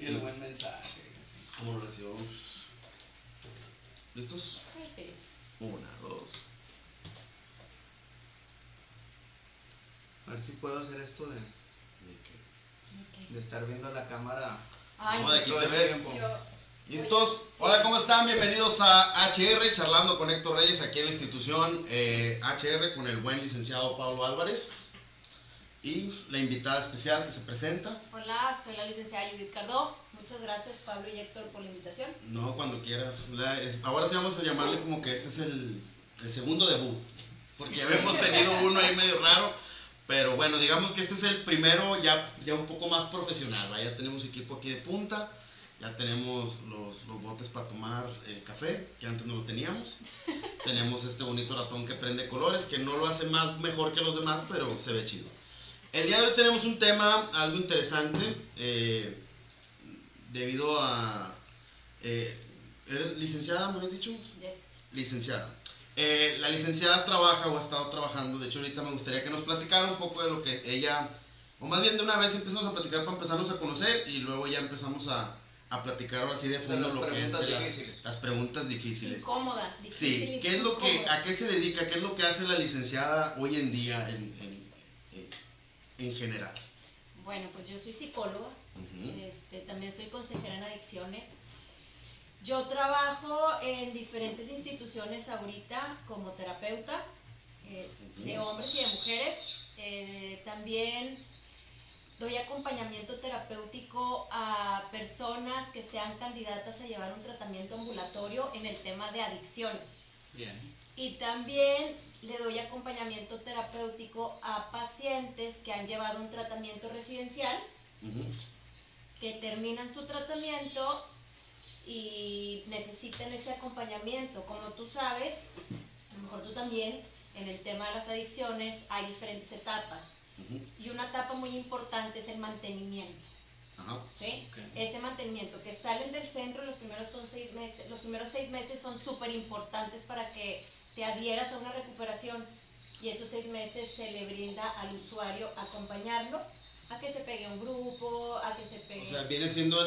Y el buen mensaje. así. ¿Cómo lo recibió? ¿Listos? Sí. Una, dos. A ver si puedo hacer esto de, ¿De qué? de estar viendo la cámara Ay, No, de aquí te ves. ¿Listos? Sí. Hola, ¿cómo están? Bienvenidos a HR, charlando con Héctor Reyes aquí en la institución eh, HR con el buen licenciado Pablo Álvarez y la invitada especial que se presenta. hola, soy la licenciada Judith Cardó. Muchas gracias, Pablo y Héctor, por la invitación. No, cuando quieras. La- es- ahora sí vamos a llamarle como que este es el, el segundo debut, porque ya habíamos tenido uno ahí medio raro, pero bueno, digamos que este es el primero ya, ya un poco más profesional. ¿va? Ya tenemos equipo aquí de punta, ya tenemos los, los botes para tomar eh, café, que antes no lo teníamos. tenemos este bonito ratón que prende colores, que no lo hace más mejor que los demás, pero se ve chido. El día de hoy tenemos un tema algo interesante, eh, debido a... Eh, ¿Eres licenciada, me habías dicho? Yes. Licenciada. Eh, la licenciada trabaja o ha estado trabajando, de hecho ahorita me gustaría que nos platicara un poco de lo que ella, o más bien de una vez empezamos a platicar para empezarnos a conocer y luego ya empezamos a, a platicar ahora sí de fondo las lo que es de las, las preguntas difíciles. Incómodas, Sí, difíciles. ¿qué es lo que, incómodas. a qué se dedica, qué es lo que hace la licenciada hoy en día en, en- en general? Bueno, pues yo soy psicóloga, este, también soy consejera en adicciones. Yo trabajo en diferentes instituciones ahorita como terapeuta eh, de hombres y de mujeres. Eh, también doy acompañamiento terapéutico a personas que sean candidatas a llevar un tratamiento ambulatorio en el tema de adicciones. Bien. Y también le doy acompañamiento terapéutico a pacientes que han llevado un tratamiento residencial, Ujú. que terminan su tratamiento y necesitan ese acompañamiento. Como tú sabes, a lo mejor tú también, en el tema de las adicciones hay diferentes etapas. Ujú. Y una etapa muy importante es el mantenimiento. ¿sí? Ok. Ese mantenimiento, que salen del centro los primeros son seis meses, los primeros seis meses son súper importantes para que te adhieras a una recuperación y esos seis meses se le brinda al usuario acompañarlo a que se pegue a un grupo, a que se pegue... O sea, viene siendo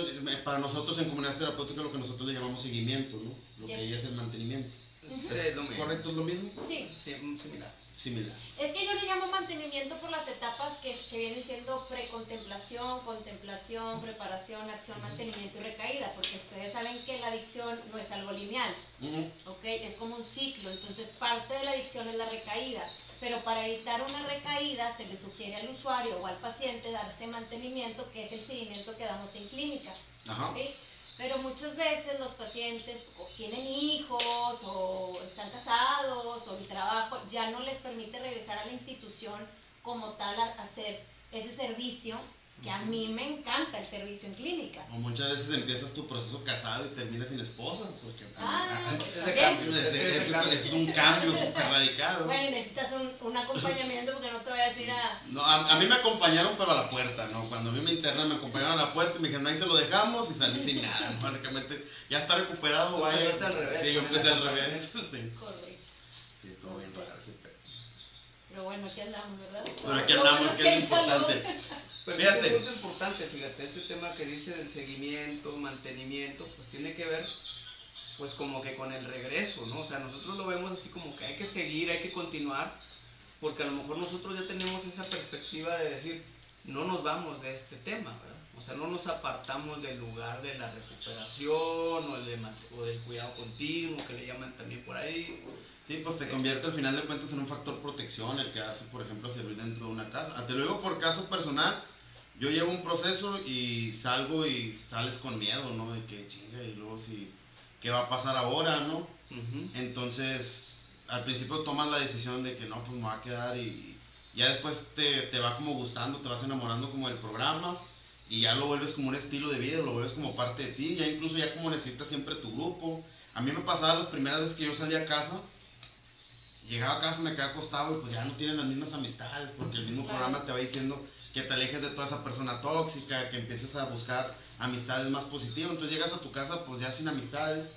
para nosotros en comunidad terapéutica lo que nosotros le llamamos seguimiento, ¿no? Lo que Yes. ella es el mantenimiento. Es, es lo mismo. ¿Correcto? ¿Es lo mismo? sí, Sí, similar. Similar. es que yo le llamo mantenimiento por las etapas que, que vienen siendo precontemplación, contemplación, preparación, acción, mantenimiento y recaída, porque ustedes saben que la adicción no es algo lineal. Ujú. ¿ok? Es como un ciclo, entonces parte de la adicción es la recaída, pero para evitar una recaída se le sugiere al usuario o al paciente darse mantenimiento, que es el seguimiento que damos en clínica, Ajá. ¿sí? Pero muchas veces los pacientes o tienen hijos o están casados o el trabajo ya no les permite regresar a la institución como tal a hacer ese servicio, que a mí me encanta el servicio en clínica. O muchas veces empiezas tu proceso casado y terminas sin esposa. Porque, Ah, pues, Ese cambio. Ese- ese- ese- ese es un cambio súper radical. ¿no? Bueno, y necesitas un, un acompañamiento porque no te voy a decir a... No, a, a mí me acompañaron, pero a la puerta, ¿no? Cuando a mí me internan, me acompañaron a la puerta y me dijeron, ahí se lo dejamos y salí sin nada. Básicamente, ya está recuperado, vaya. empezaste al revés, Sí, yo empecé al revés. Sí, Correcto. sí estuvo bien raro ese. Pero bueno, aquí andamos, ¿verdad? Pero aquí andamos, bueno que es lo importante. Pero Fíjate. es un punto importante, fíjate, este tema que dice del seguimiento, mantenimiento, pues tiene que ver pues como que con el regreso, ¿no? O sea, nosotros lo vemos así como que hay que seguir, hay que continuar, porque a lo mejor nosotros ya tenemos esa perspectiva de decir, no nos vamos de este tema, ¿verdad? O sea, no nos apartamos del lugar de la recuperación o, el de o del cuidado continuo, que le llaman también por ahí. Sí, pues te convierte al final de cuentas en un factor protección el quedarse, por ejemplo, a servir dentro de una casa. Te lo digo por caso personal, yo llevo un proceso y salgo y sales con miedo, ¿no? De que chinga y luego si, ¿qué va a pasar ahora, no? Entonces, al principio tomas la decisión de que no, pues me va a quedar y ya después te, te va como gustando, te vas enamorando como del programa y ya lo vuelves como un estilo de vida, lo vuelves como parte de ti, ya incluso ya como necesitas siempre tu grupo. A mí me pasaba las primeras veces que yo salía a casa, llegaba a casa, me quedaba acostado y pues ya no tienes las mismas amistades porque el mismo Claro. programa te va diciendo que te alejes de toda esa persona tóxica, que empieces a buscar amistades más positivas. Entonces llegas a tu casa pues ya sin amistades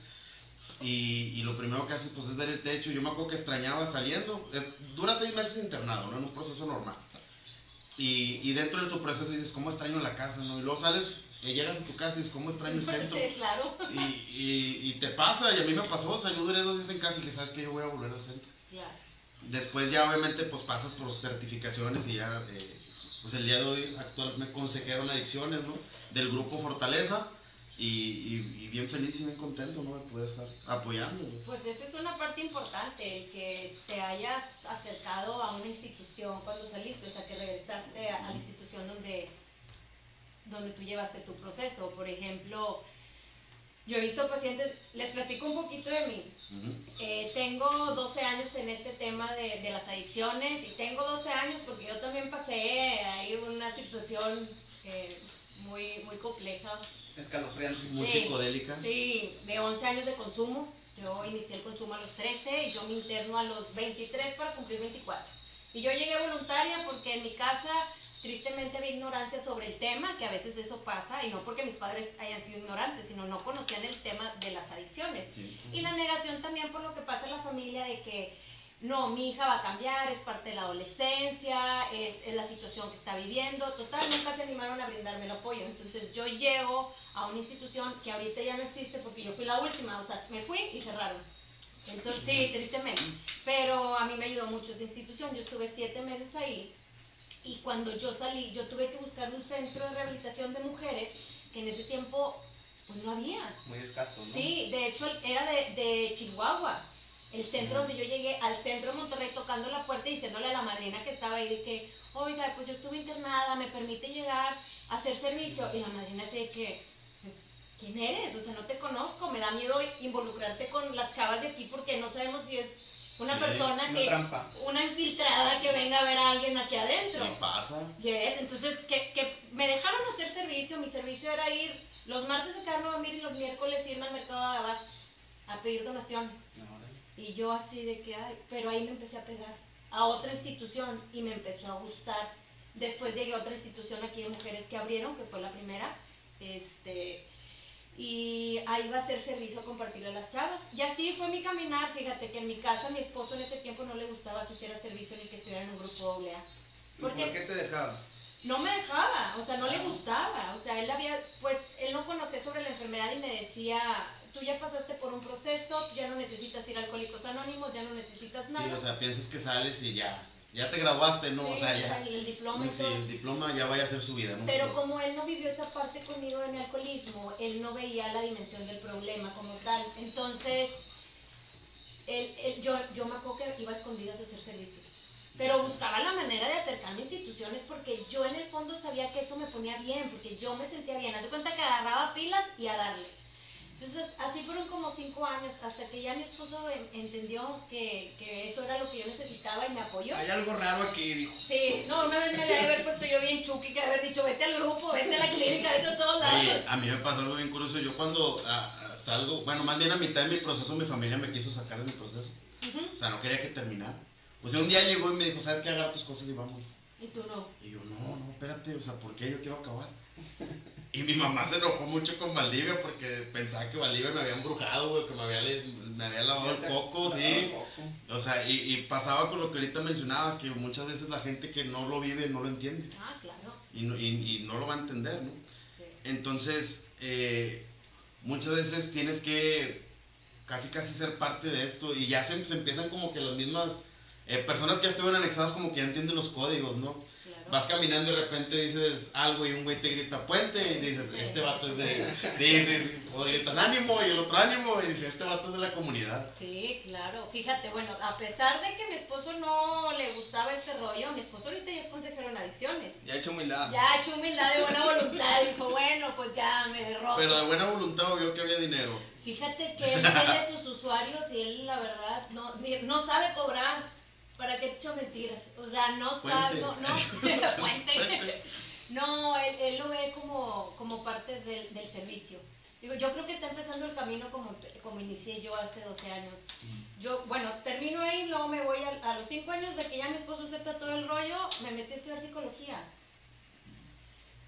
y, y lo primero que haces pues es ver el techo. Yo me acuerdo que extrañaba saliendo. Eh, dura seis meses internado, ¿no? En un proceso normal. Y, y dentro de tu proceso dices, ¿cómo extraño la casa? ¿no? Y luego sales Y llegas a tu casa y dices, ¿cómo extraño el centro? Claro. Y, y, y te pasa, y a mí me pasó, o sea, yo duré dos días en casa y que sabes que yo voy a volver al centro. Claro. Después ya obviamente pues pasas por certificaciones y ya, eh, pues el día de hoy actual me consejero en adicciones, ¿no? Del grupo Fortaleza y, bien feliz y bien contento, ¿no? De poder estar apoyando. Pues esa es una parte importante, el que te hayas acercado a una institución cuando saliste, o sea, que regresaste a, a la institución donde, donde tú llevaste tu proceso. Por ejemplo, yo he visto pacientes, les platico un poquito de mí. Ujú. Eh, tengo 12 años en este tema de, de las adicciones y tengo 12 años porque yo también pasé ahí una situación eh, muy, muy compleja. Escalofriante. Muy Sí, psicodélica. Sí, de 11 años de consumo. Yo inicié el consumo a los 13 y yo me interno a los 23 para cumplir 24. Y yo llegué voluntaria porque en mi casa tristemente había ignorancia sobre el tema, que a veces eso pasa, y no porque mis padres hayan sido ignorantes, sino no conocían el tema de las adicciones. Sí. Y la negación también por lo que pasa en la familia de que no, mi hija va a cambiar, es parte de la adolescencia, es, es la situación que está viviendo. Total, nunca se animaron a brindarme el apoyo. Entonces yo llego a una institución que ahorita ya no existe porque yo fui la última, o sea, me fui y cerraron. Entonces, sí, tristemente. Pero a mí me ayudó mucho esa institución. Yo estuve siete meses ahí y cuando yo salí, yo tuve que buscar un centro de rehabilitación de mujeres que en ese tiempo pues no había. Muy escaso, ¿no? Sí, de hecho era de, de Chihuahua. El centro donde yo llegué, al centro de Monterrey, tocando la puerta y diciéndole a la madrina que estaba ahí de que, oiga, pues yo estuve internada, me permite llegar a hacer servicio. Y la madrina dice que, pues, ¿quién eres? O sea, no te conozco, me da miedo involucrarte con las chavas de aquí porque no sabemos si es una Sí, persona Una que, trampa. una infiltrada que venga a ver a alguien aquí adentro. Y pasa. Yes, entonces que, que me dejaron hacer servicio, mi servicio era ir los martes a quedarme a dormir y los miércoles irme al mercado de abastos a pedir donaciones. Y yo así de que, ay, pero ahí me empecé a pegar a otra institución y me empezó a gustar. Después llegué a otra institución aquí de mujeres que abrieron, que fue la primera. Este, y ahí va a ser servicio a compartirle a las chavas. Y así fue mi caminar. Fíjate que en mi casa mi esposo en ese tiempo no le gustaba que hiciera servicio ni que estuviera en un grupo AA. ¿Y ¿Por qué te dejaba? No me dejaba, o sea, no le gustaba. O sea, él había, pues, él no conocía sobre la enfermedad y me decía, tú ya pasaste por un proceso, tú ya no necesitas ir a Alcohólicos Anónimos, ya no necesitas nada. Sí, o sea, piensas que sales y ya. Ya te graduaste, ¿no? Sí, o sea, ya. el, diploma Sí, el diploma ya vaya a ser su vida, ¿no? Pero como él no vivió esa parte conmigo de mi alcoholismo, él no veía la dimensión del problema como tal. Entonces, él- él- yo, yo me acuerdo que iba a escondidas a hacer servicio. Pero buscaba la manera de acercarme a instituciones porque yo en el fondo sabía que eso me ponía bien, porque yo me sentía bien. Haz de cuenta que agarraba pilas y a darle. Entonces, así fueron como cinco años, hasta que ya mi esposo en- entendió que, que eso era lo que yo necesitaba y me apoyó. Hay algo raro aquí, dijo. Sí, no, una vez me de haber puesto yo bien chuki, que haber dicho, vete al grupo, vete a la clínica, vete a todos lados. Oye, a mí me pasó algo bien curioso. Yo cuando ah, salgo, bueno, más bien a mitad de mi proceso, mi familia me quiso sacar de mi proceso. O sea, no quería que terminara. O sea, un día llegó y me dijo, ¿sabes qué? Agarra tus cosas y vamos. Y tú no. Y yo, no, no, espérate, o sea, ¿por qué? Yo quiero acabar. Y mi mamá se enojó mucho con Valdivia porque pensaba que Valdivia me había embrujado, güey, que me había, me había lavado el coco, sí. O sea, y, y pasaba con lo que ahorita mencionabas, que muchas veces la gente que no lo vive no lo entiende. Ah, claro. Y no, y- y no lo va a entender, ¿no? Sí. Entonces, eh, muchas veces tienes que casi casi ser parte de esto y ya se, se empiezan como que las mismas eh, personas que ya estuvieron anexadas como que ya entienden los códigos, ¿no? Vas caminando y de repente dices algo y un güey te grita puente y dices, este vato es de... Dices, o gritan ánimo y el otro ánimo y dices, este vato es de la comunidad. Sí, claro. Fíjate, bueno, a pesar de que mi esposo no le gustaba este rollo, mi esposo ahorita ya es consejero en adicciones. Ya he hecho humildad. Ya ha hecho humildad de buena voluntad, dijo, bueno, pues ya me derroto. Pero de buena voluntad vio que había dinero. Fíjate que él tiene sus usuarios y él, la verdad, no, no sabe cobrar. ¿Para qué he hecho mentiras? O sea, no sabe, Fuente. no, no, fuente. No, él, él lo ve como, como parte del, del servicio. Digo, yo creo que está empezando el camino como, como inicié yo hace 12 años. Yo, bueno, termino ahí, luego me voy a, a los 5 años de que ya mi esposo acepta todo el rollo, me metí a estudiar psicología.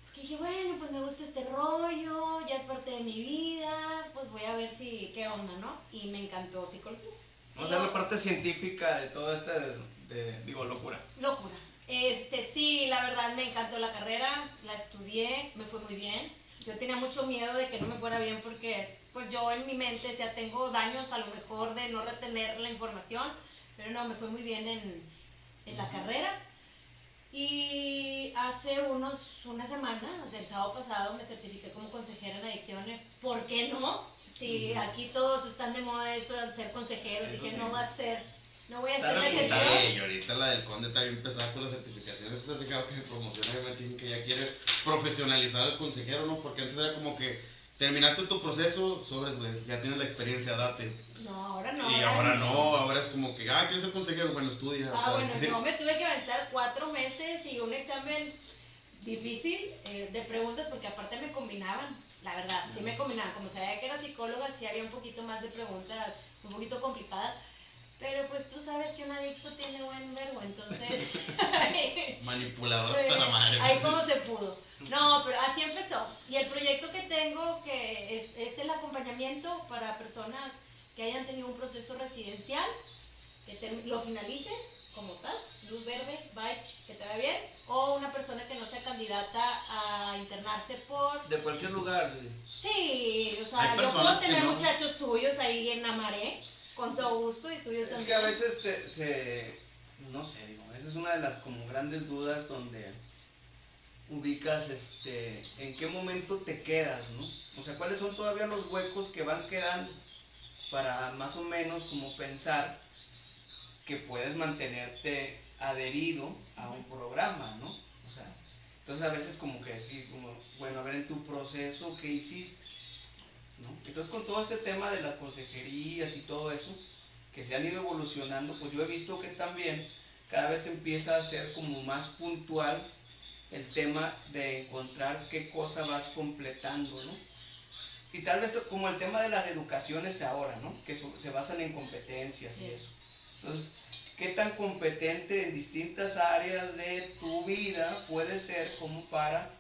Porque dije, bueno, pues me gusta este rollo, ya es parte de mi vida, pues voy a ver si, qué onda, ¿no? Y me encantó psicología. O sea, la parte científica de todo este, de, de- digo, locura. Locura. Este, sí, la verdad me encantó la carrera, la estudié, me fue muy bien. yo tenía mucho miedo de que no me fuera bien porque pues yo en mi mente ya tengo daños a lo mejor de no retener la información, pero no, me fue muy bien en, en la carrera. Y hace unos, una semana, o sea, el sábado pasado me certifiqué como consejera en adicciones. ¿Por qué no? Si aquí todos están de moda eso de ser consejeros, dije, no va a ser, no voy a Está ser la excepción. Y ahorita la del conde está bien pesada con las certificaciones. ¿Te has fijado que se promociona de machín que ya quiere profesionalizar al consejero, no? Porque antes era como que terminaste tu proceso, sobres, güey, ya tienes la experiencia, date. No, ahora no. y ahora no, ahora es como que, ah, ¿quieres ser consejero? Bueno, estudia. o Ah, sea, bueno, sí. yo me tuve que aventar cuatro meses y un examen difícil eh, de preguntas porque aparte me combinaban, la verdad, sí me combinaban. Como sabía que era psicóloga, sí había un poquito más de preguntas un poquito complicadas. Pero pues tú sabes que un adicto tiene buen verbo, entonces... Manipulador hasta la madre. Ahí güey. como se pudo. No, pero así empezó. Y el proyecto que tengo, que es, es el acompañamiento para personas que hayan tenido un proceso residencial, que te- lo finalicen como tal, luz verde, bye, que te vaya bien, o una persona que no sea candidata a internarse por... De cualquier lugar. Sí, o sea, yo puedo tener no. muchachos tuyos ahí en Amaré, con todo gusto, y tuyos Es también. que a veces te, se, no sé, digo, esa es una de las como grandes dudas donde ubicas este, en qué momento te quedas, ¿no? O sea, cuáles son todavía los huecos que van quedando para más o menos como pensar que puedes mantenerte adherido a un programa, ¿no? O sea, entonces a veces como que decir, como, bueno, a ver en tu proceso, ¿qué hiciste? ¿No? Entonces con todo este tema de las consejerías y todo eso, que se han ido evolucionando, pues yo he visto que también cada vez empieza a ser como más puntual el tema de encontrar qué cosa vas completando, ¿no? Y tal vez como el tema de las educaciones ahora, ¿no? Que so- se basan en competencias y eso. Entonces, ¿qué tan competente en distintas áreas de tu vida puedes ser como para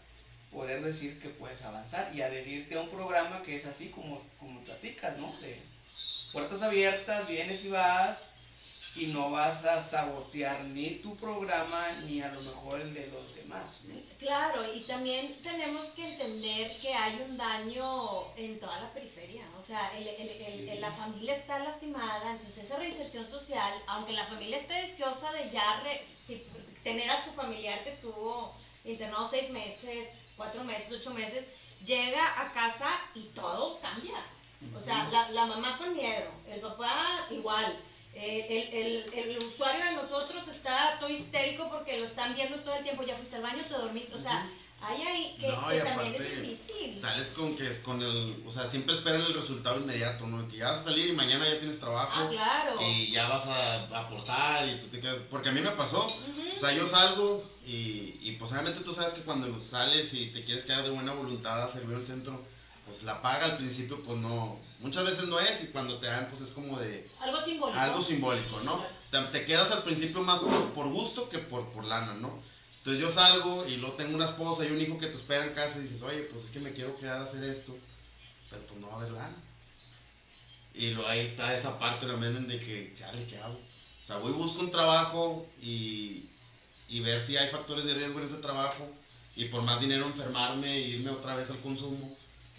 poder decir que puedes avanzar y adherirte a un programa que es así como, como platicas, ¿no? De puertas abiertas, vienes y vas y no vas a sabotear ni tu programa ni a lo mejor el de los demás, ¿no? Claro, y también tenemos que entender que hay un daño en toda la periferia. O sea, el- el- el- el- la familia está lastimada, entonces esa reinserción social, aunque la familia esté deseosa de ya re- tener a su familiar que estuvo internado seis meses, cuatro meses, ocho meses, llega a casa y todo cambia. O sea, la, la mamá con miedo, el papá igual. Eh, el, el- el usuario de nosotros está todo histérico porque lo están viendo todo el tiempo. Ya fuiste al baño, te dormiste. O sea, hay ahí que, No, que y también es difícil. Sales con que es con el, o sea, siempre esperan el resultado inmediato, ¿no? Que ya vas a salir y mañana ya tienes trabajo. Ah, claro. Y ya vas a aportar y tú te quedas, porque a mí me pasó, o sea, yo salgo y, y pues obviamente tú sabes que cuando sales y te quieres quedar de buena voluntad a servir al centro, pues la paga al principio pues no, muchas veces no es y cuando te dan pues es como de Algo simbólico. algo simbólico, ¿no? Te, te quedas al principio más por, por gusto que por, por lana, ¿no? Entonces yo salgo y luego tengo una esposa y un hijo que te espera en casa y dices, oye, pues es que me quiero quedar a hacer esto, pero pues no va a haber lana. Y luego ahí está esa parte también de que, chale, ¿qué hago? O sea, voy y busco un trabajo y, y ver si hay factores de riesgo en ese trabajo y por más dinero enfermarme e irme otra vez al consumo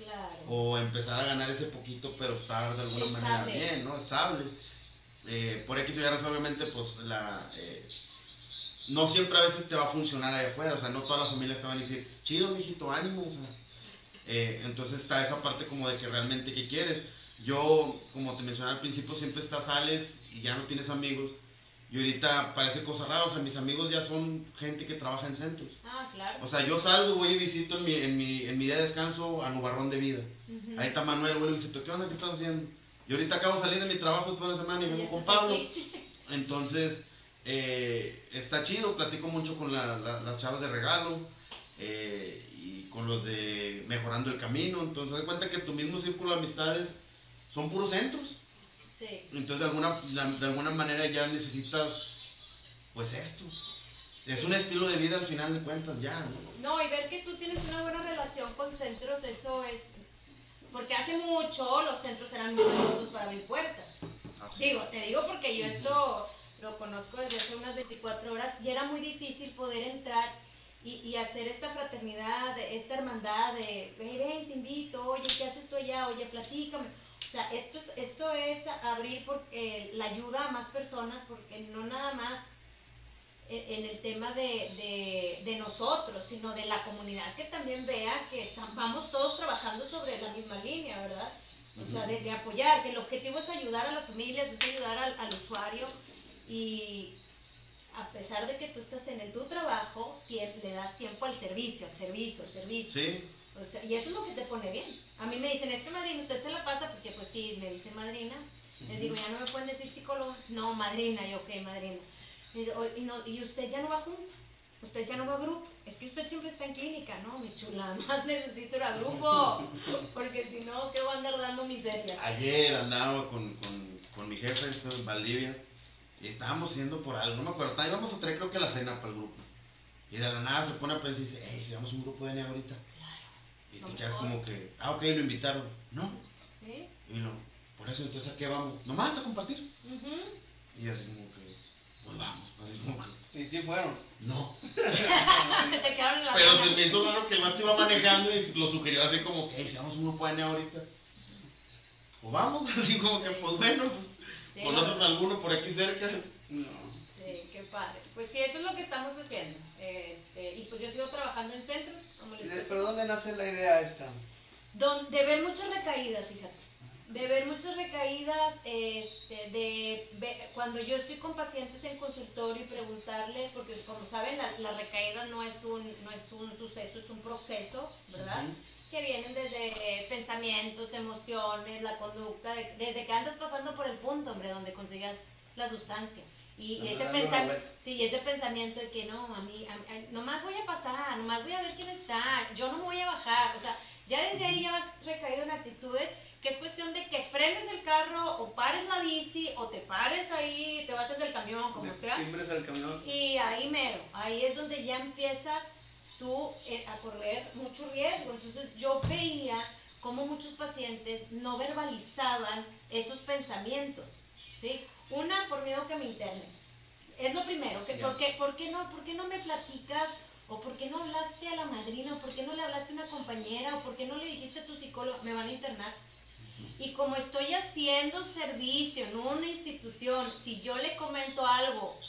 Claro. o empezar a ganar ese poquito pero estar de alguna manera bien, ¿no? Estable. Eh, por X o Y obviamente, pues la... eh, no siempre a veces te va a funcionar allá afuera, o sea, no todas las familias te van a decir, chido, mijito, ánimo, o sea. eh, entonces está esa parte como de que realmente, ¿qué quieres? Yo, como te mencioné al principio, siempre estás, sales y ya no tienes amigos. Y ahorita parece cosa rara, o sea, mis amigos ya son gente que trabaja en centros. Ah, claro. O sea, yo salgo, voy y visito en mi, en mi, en mi día de descanso a Nubarrón de Vida. Ujú. Ahí está Manuel, güey, y visito, ¿qué onda? ¿Qué estás haciendo? Y ahorita acabo de salir de mi trabajo toda la semana y vengo con Pablo. Entonces, eh, está chido, platico mucho con la- la- las chavas de regalo eh, y con los de Mejorando el Camino. Entonces, haz de cuenta que tu mismo círculo de amistades son puros centros. Sí. Entonces, de alguna, de alguna manera ya necesitas, pues esto. Es un estilo de vida al final de cuentas ya, ¿no? No, y ver que tú tienes una buena relación con centros, eso es... Porque hace mucho los centros eran muy famosos para abrir puertas. Así. Digo, te digo porque yo esto lo conozco desde hace unas 24 horas y era muy difícil poder entrar y, y hacer esta fraternidad, esta hermandad de, "Ven, ven, te invito, oye, ¿qué haces tú allá? Oye, platícame. O sea, esto es, esto es abrir por, eh, la ayuda a más personas porque no nada más en, en el tema de, de- de nosotros, sino de la comunidad que también vea que están- vamos todos trabajando sobre la misma línea, ¿verdad? O sea, de, de apoyar, que el objetivo es ayudar a las familias, es ayudar al, al usuario y a pesar de que tú estás en el, tu trabajo, le das tiempo al servicio, al servicio, al servicio. Sí, O sea, y eso es lo que te pone bien. A mí me dicen, es que madrina, usted se la pasa, porque pues sí, me dicen madrina. Les digo, ya no me pueden decir psicóloga. No, madrina, yo qué, madrina. Y, digo, "Oye, y, no, y usted ya no va junto, usted ya no va a grupo. Es que usted siempre está en clínica, ¿no? Mi chula, más necesito ir a grupo. Porque si no, ¿qué voy a andar dando miserias? ayer andaba con, con, con mi jefe esto en Valdivia y estábamos yendo por algo, no me acuerdo, íbamos a traer creo que la cena para el grupo. Y de la nada se pone a pensar y dice, hey, si vamos a un grupo de N ahorita. Y te quedas como que, ah, ok, lo invitaron. No, ¿Sí? y no, por eso entonces a qué vamos, nomás a compartir. Y así como que, pues vamos, así como que, Y sí fueron. no. se quedaron en la Pero se me hizo raro que el vato iba manejando y lo sugirió así como que, hey, si vamos a un grupo N ahorita. Pues vamos, así como que, pues bueno, pues, Sí, ¿conoces no. alguno por aquí cerca? No. Sí, qué padre. Pues sí, eso es lo que estamos haciendo. Este, y pues yo sigo trabajando en centros, como les ¿Y de- digo. ¿Pero dónde nace la idea esta? Don- de ver muchas recaídas, fíjate. De ver muchas recaídas, este, de cuando yo estoy con pacientes en consultorio y preguntarles, porque como saben, la, la recaída no es, un, no es un suceso, es un proceso, ¿verdad? Ujú. Que vienen desde pensamientos, emociones, la conducta, de- desde que andas pasando por el punto, hombre, donde consigas la sustancia. Y, ese, dando la pensa- vuelta. sí, ese pensamiento de que no, a mí, a- nomás voy a pasar, nomás voy a ver quién está, yo no me voy a bajar, o sea, ya desde ahí ya has recaído en actitudes que es cuestión de que frenes el carro o pares la bici o te pares ahí, te bates del camión, como sea. Timbres al camión. Y ahí mero, ahí es donde ya empiezas tú eh, a correr mucho riesgo. Entonces yo veía cómo muchos pacientes no verbalizaban esos pensamientos, ¿sí? Una, por miedo que me internen. Es lo primero, que, Ya. ¿por, qué, por, qué no, ¿por qué no me platicas? ¿O por qué no hablaste a la madrina? ¿O por qué no le hablaste a una compañera? ¿O por qué no le dijiste a tu psicólogo? Me van a internar. Y como estoy haciendo servicio en una institución, si yo le comento algo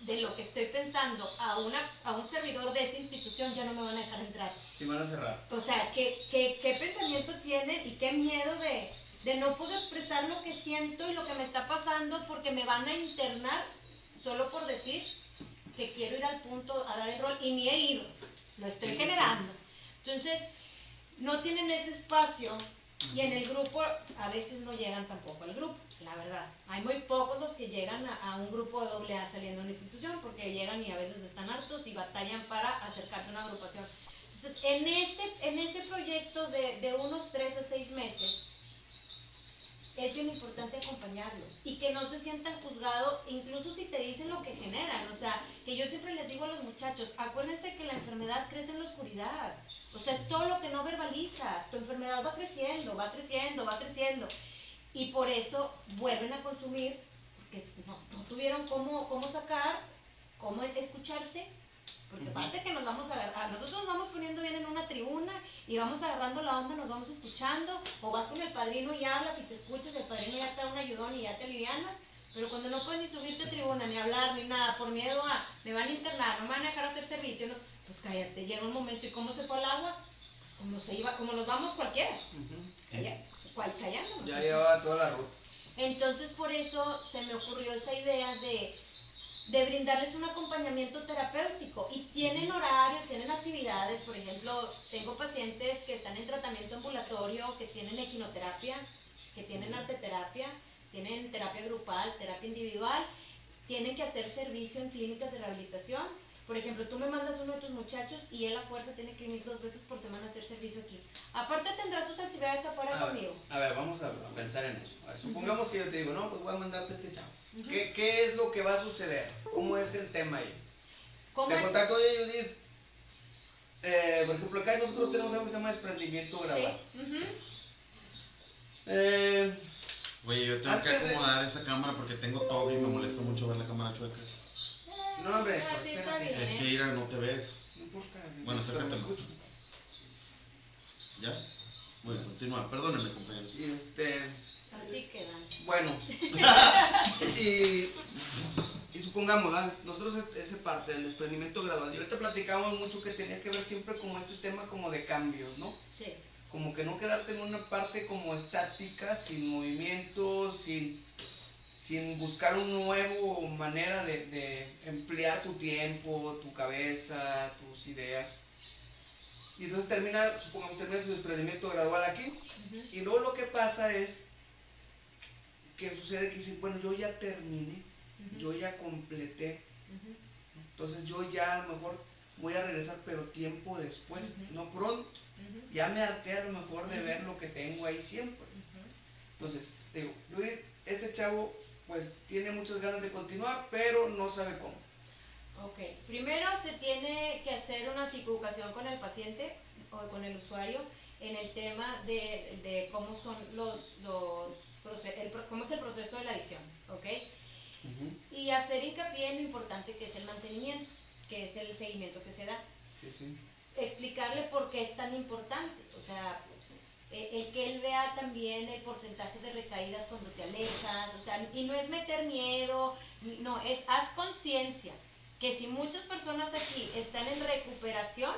de lo que estoy pensando a, una, a un servidor de esa institución, ya no me van a dejar entrar. Sí, van a cerrar. O sea, ¿qué, qué, qué pensamiento tienen y qué miedo de, de no poder expresar lo que siento y lo que me está pasando porque me van a internar solo por decir que quiero ir al punto a dar el rol y ni he ido, lo estoy generando. Entonces, no tienen ese espacio y en el grupo a veces no llegan tampoco al grupo, la verdad. Hay muy pocos los que llegan a, un grupo de doble A saliendo de una institución porque llegan y a veces están hartos y batallan para acercarse a una agrupación. Entonces, en ese, en ese proyecto de, de unos 3 a 6 meses, es bien importante acompañarlos y que no se sientan juzgados, incluso si te dicen lo que generan. O sea, que yo siempre les digo a los muchachos, acuérdense que la enfermedad crece en la oscuridad. O sea, es todo lo que no verbalizas. Tu enfermedad va creciendo, va creciendo, va creciendo. Y por eso vuelven a consumir, porque no, no tuvieron cómo, cómo sacar, cómo escucharse. Porque aparte que nos vamos a agarrar, nosotros nos vamos poniendo bien en una tribuna y vamos agarrando la onda, nos vamos escuchando, o vas con el padrino y hablas y te escuchas, el padrino ya te da un ayudón y ya te alivianas, pero cuando no puedes ni subirte a tribuna, ni hablar, ni nada, por miedo a, me van a internar, no me van a dejar hacer servicio, no, pues cállate, llega un momento, ¿y cómo se fue al agua? Pues como se iba, como nos vamos cualquiera, calla, cual, callándonos. Ya llevaba toda la ruta. Entonces por eso se me ocurrió esa idea de, de brindarles un acompañamiento terapéutico. Y tienen horarios, tienen actividades. Por ejemplo, tengo pacientes que están en tratamiento ambulatorio, que tienen equinoterapia, que tienen arteterapia, tienen terapia grupal, terapia individual. Tienen que hacer servicio en clínicas de rehabilitación. Por ejemplo, tú me mandas uno de tus muchachos y él a fuerza tiene que venir dos veces por semana a hacer servicio aquí. Aparte tendrá sus actividades afuera A ver, conmigo. a ver, vamos a, a pensar en eso. A ver, supongamos que yo te digo, no, pues voy a mandarte este chavo. ¿Qué, ¿Qué es lo que va a suceder? ¿Cómo es el tema ahí? ¿Cómo Te contacto, oye Judith. Eh, por ejemplo, acá nosotros tenemos algo que se llama desprendimiento gradual. Sí. ujú. Eh, Oye, yo tengo que de- acomodar esa cámara porque tengo todo y me molesta mucho ver la cámara chueca. No, hombre, Ah, pues sí, está espérate. bien. Es que Ira, no te ves. Bueno, Pero acércate me más. escucho. ¿Ya? Bueno, continúa. Perdónenme, compañeros. Y este, Así quedan. bueno, y, y supongamos, ¿verdad? nosotros es- esa parte del desprendimiento gradual, y ahorita platicamos mucho que tenía que ver siempre como este tema como de cambios, ¿no? Sí. Como que no quedarte en una parte como estática, sin movimiento, sin, sin buscar una nueva manera de, de emplear tu tiempo, tu cabeza, tus ideas. Y entonces termina, supongamos, termina su desprendimiento gradual aquí, y luego lo que pasa es que sucede que dicen, bueno, yo ya terminé, yo ya completé, entonces yo ya a lo mejor voy a regresar, pero tiempo después, no pronto. Ya me harté a lo mejor de ver lo que tengo ahí siempre. Entonces, digo, Luis, este chavo pues tiene muchas ganas de continuar, pero no sabe cómo. Ok, primero se tiene que hacer una psicoeducación con el paciente o con el usuario en el tema de, de cómo son los, los el cómo es el proceso de la adicción, ¿ok? Y hacer hincapié en lo importante que es el mantenimiento, que es el seguimiento que se da. Sí, sí. Explicarle por qué es tan importante, o sea, el que él vea también el porcentaje de recaídas cuando te alejas, o sea, y no es meter miedo, no, es haz conciencia que si muchas personas aquí están en recuperación,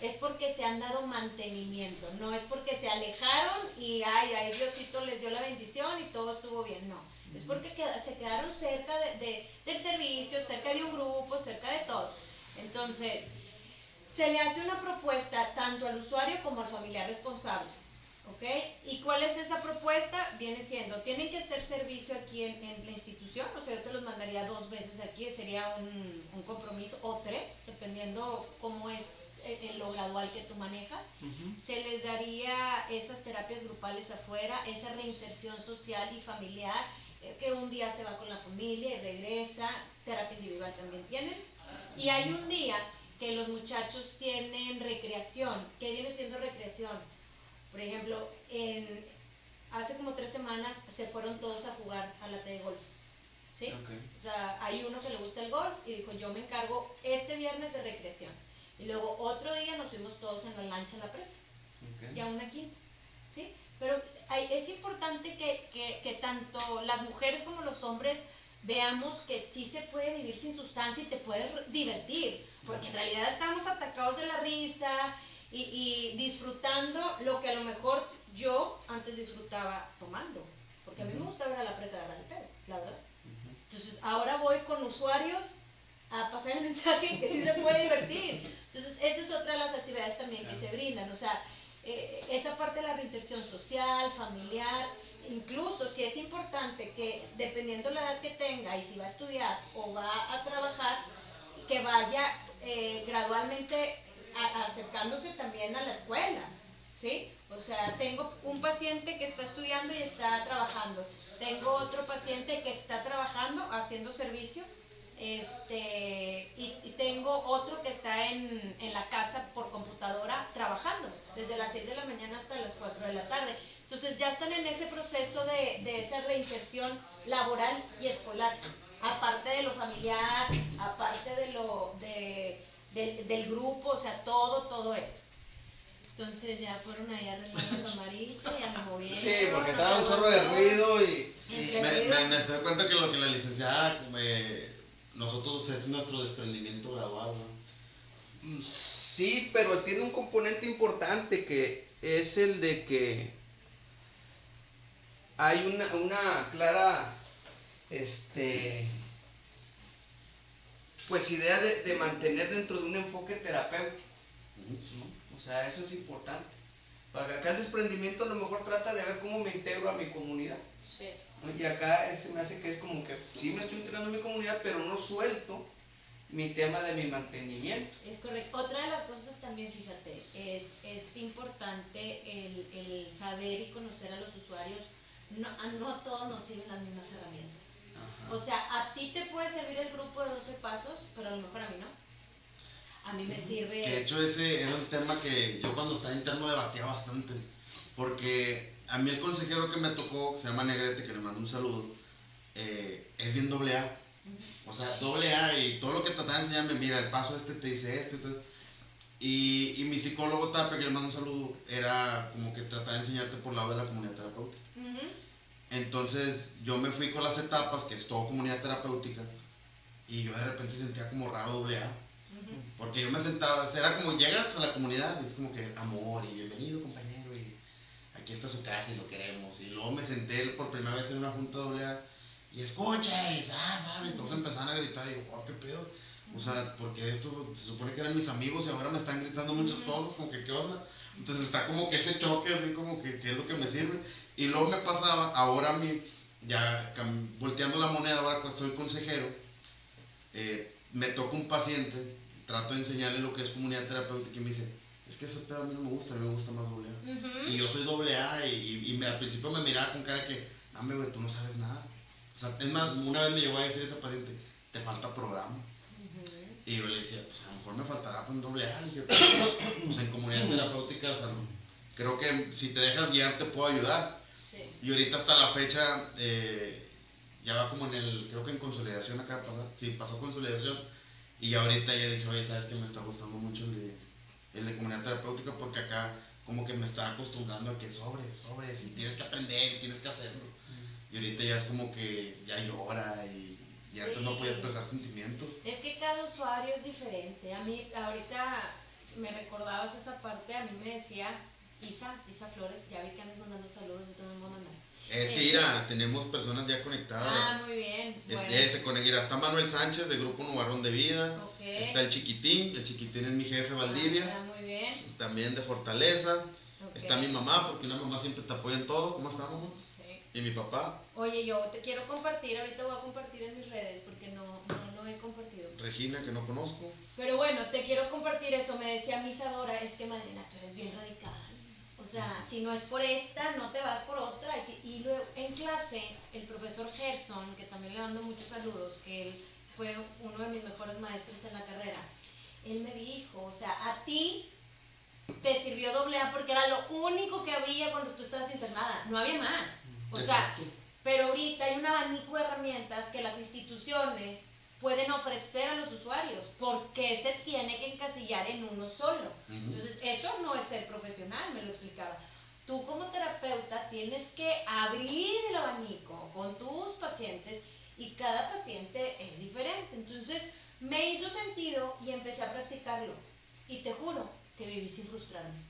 es porque se han dado mantenimiento, no es porque se alejaron y ay, ay, Diosito les dio la bendición y todo estuvo bien, no. Es porque se quedaron cerca de, de- del servicio, cerca de un grupo, cerca de todo. Entonces, se le hace una propuesta tanto al usuario como al familiar responsable. ¿Ok? ¿Y cuál es esa propuesta? Viene siendo, tienen que hacer servicio aquí en, en la institución, o sea, yo te los mandaría dos veces aquí, sería un, un compromiso, o tres, dependiendo cómo es lo gradual que tú manejas. Se les daría esas terapias grupales afuera, esa reinserción social y familiar, eh, que un día se va con la familia y regresa, terapia individual también tienen. Y hay un día que los muchachos tienen recreación. ¿Qué viene siendo recreación? Por ejemplo, en, hace como tres semanas se fueron todos a jugar a la T de golf. ¿Sí? Ok. O sea, hay uno que le gusta el golf y dijo, yo me encargo este viernes de recreación. Y luego otro día nos fuimos todos en la lancha a la presa ok. y a una quinta, ¿sí? Pero hay- es importante que, que- que tanto las mujeres como los hombres veamos que sí se puede vivir sin sustancia y te puedes divertir, porque en realidad estamos atacados de la risa y, y disfrutando lo que a lo mejor yo antes disfrutaba tomando, porque a mí me gusta ver a la presa agarrar el pelo, la verdad. Entonces ahora voy con usuarios a pasar el mensaje que sí se puede divertir. Entonces esa es otra de las actividades también que se brindan. O sea, eh, esa parte de la reinserción social, familiar, incluso si es importante que dependiendo la edad que tenga y si va a estudiar o va a trabajar, que vaya eh, gradualmente acercándose también a la escuela. ¿Sí? O sea, tengo un paciente que está estudiando y está trabajando. Tengo otro paciente que está trabajando, haciendo servicio. Este, y, y tengo otro que está en, en la casa por computadora trabajando, desde las 6 de la mañana hasta las 4 de la tarde. Entonces ya están en ese proceso de, de esa reinserción laboral y escolar, aparte de lo familiar, aparte de lo de, del, del grupo, o sea, todo, todo eso. Entonces ya fueron ahí arreglando la camarita, ya me movieron. Sí, porque estaba un chorro de ruido y, y- Me, me, me estoy cuenta que lo que la licenciada, eh, nosotros es nuestro desprendimiento gradual, ¿no? Mm, Sí, pero tiene un componente importante que es el de que hay una, una clara, este, pues idea de, de mantener dentro de un enfoque terapéutico, ¿no? O sea, eso es importante. Para acá el desprendimiento a lo mejor trata de ver cómo me integro a mi comunidad. Sí. ¿no? Y acá se me hace que es como que sí me estoy integrando a mi comunidad, pero no suelto mi tema de mi mantenimiento. Es correcto. Otra de las cosas también, fíjate, es, es importante el, el saber y conocer a los usuarios. No, no a todos nos sirven las mismas herramientas. O sea, a ti te puede servir el grupo de 12 pasos, pero a lo mejor a mí no. A mí me Que de sirve... hecho ese era un tema que yo cuando estaba interno debatía bastante. Porque a mí el consejero que me tocó, que se llama Negrete, que le mando un saludo, eh, es bien doble A. O sea, doble A y todo lo que trataba de enseñarme, mira, el paso este te dice esto y todo. Y, y mi psicólogo Tapia, que le mando un saludo, era como que trataba de enseñarte por lado de la comunidad terapéutica. Ujú. Entonces yo me fui con las etapas, que es todo comunidad terapéutica, y yo de repente sentía como raro doble A. Porque yo me sentaba, era como llegas a la comunidad y es como que amor y bienvenido compañero y aquí está su casa y lo queremos. Y luego me senté por primera vez en una junta doble A y escucha y sa, sa, y todos empezaron a gritar y yo, wow, qué pedo. O sea, porque esto se supone que eran mis amigos y ahora me están gritando muchas cosas, como que qué onda. Entonces está como que ese choque así como que qué es lo que me sirve. Y luego me pasaba, ahora a mí, ya volteando la moneda, ahora que soy consejero, eh, me toca un paciente, trato de enseñarle lo que es comunidad terapéutica y me dice, es que ese pedo a mí no me gusta, a mí me gusta más doble A. Ujú. Y yo soy doble A y, y me- al principio me miraba con cara que, dame güey, tú no sabes nada. O sea, es más, una vez me llegó a decir ese paciente, te falta programa. Ujú. Y yo le decía, pues a lo mejor me faltará pues, un doble A. Le dije, pues en comunidad terapéutica, o sea, creo que si te dejas guiar te puedo ayudar. Sí. Y ahorita hasta la fecha, eh, ya va como en el, creo que en consolidación acá de pasar. Sí, pasó consolidación. Y ya ahorita ya dice, oye, sabes que me está gustando mucho el de, el de comunidad terapéutica porque acá como que me está acostumbrando a que sobres, sobres, y tienes que aprender, y tienes que hacerlo. Y ahorita ya es como que ya llora y, y antes no Sí. podía expresar sentimientos. Es que cada usuario es diferente. A mí, ahorita me recordabas esa parte, a mí me decía Isa, Isa Flores, ya vi que andas mandando saludos, yo también voy a mandar. Es que Sí. mira, tenemos personas ya conectadas. Ah, muy bien. Es- Bueno, eh, se conecta. Está Manuel Sánchez de Grupo Nubarón de Vida. ok. Está el Chiquitín. El Chiquitín es mi jefe Valdivia. Ah, muy bien. También de Fortaleza. Está mi mamá, porque una mamá siempre te apoya en todo. ¿Cómo está, mamá? Ok. Y mi papá, Oye, yo te quiero compartir, ahorita voy a compartir en mis redes porque no, no lo he compartido. Regina, que no conozco. Pero bueno, te quiero compartir eso. Me decía Misadora, es que Madrina, tú eres bien radical. O sea, si no es por esta, no te vas por otra. Y luego en clase, el profesor Gerson, que también le mando muchos saludos, que él fue uno de mis mejores maestros en la carrera, él me dijo, o sea, a ti te sirvió doble A porque era lo único que había cuando tú estabas internada. No había más. O sea, pero ahorita hay un abanico de herramientas que las instituciones pueden ofrecer a los usuarios. ¿Por qué se tiene que encasillar en uno solo? Ujú. Entonces, eso no es ser profesional, me lo explicaba. Tú como terapeuta tienes que abrir el abanico con tus pacientes y cada paciente es diferente. Entonces, me hizo sentido y empecé a practicarlo. Y te juro que viví sin frustrarme.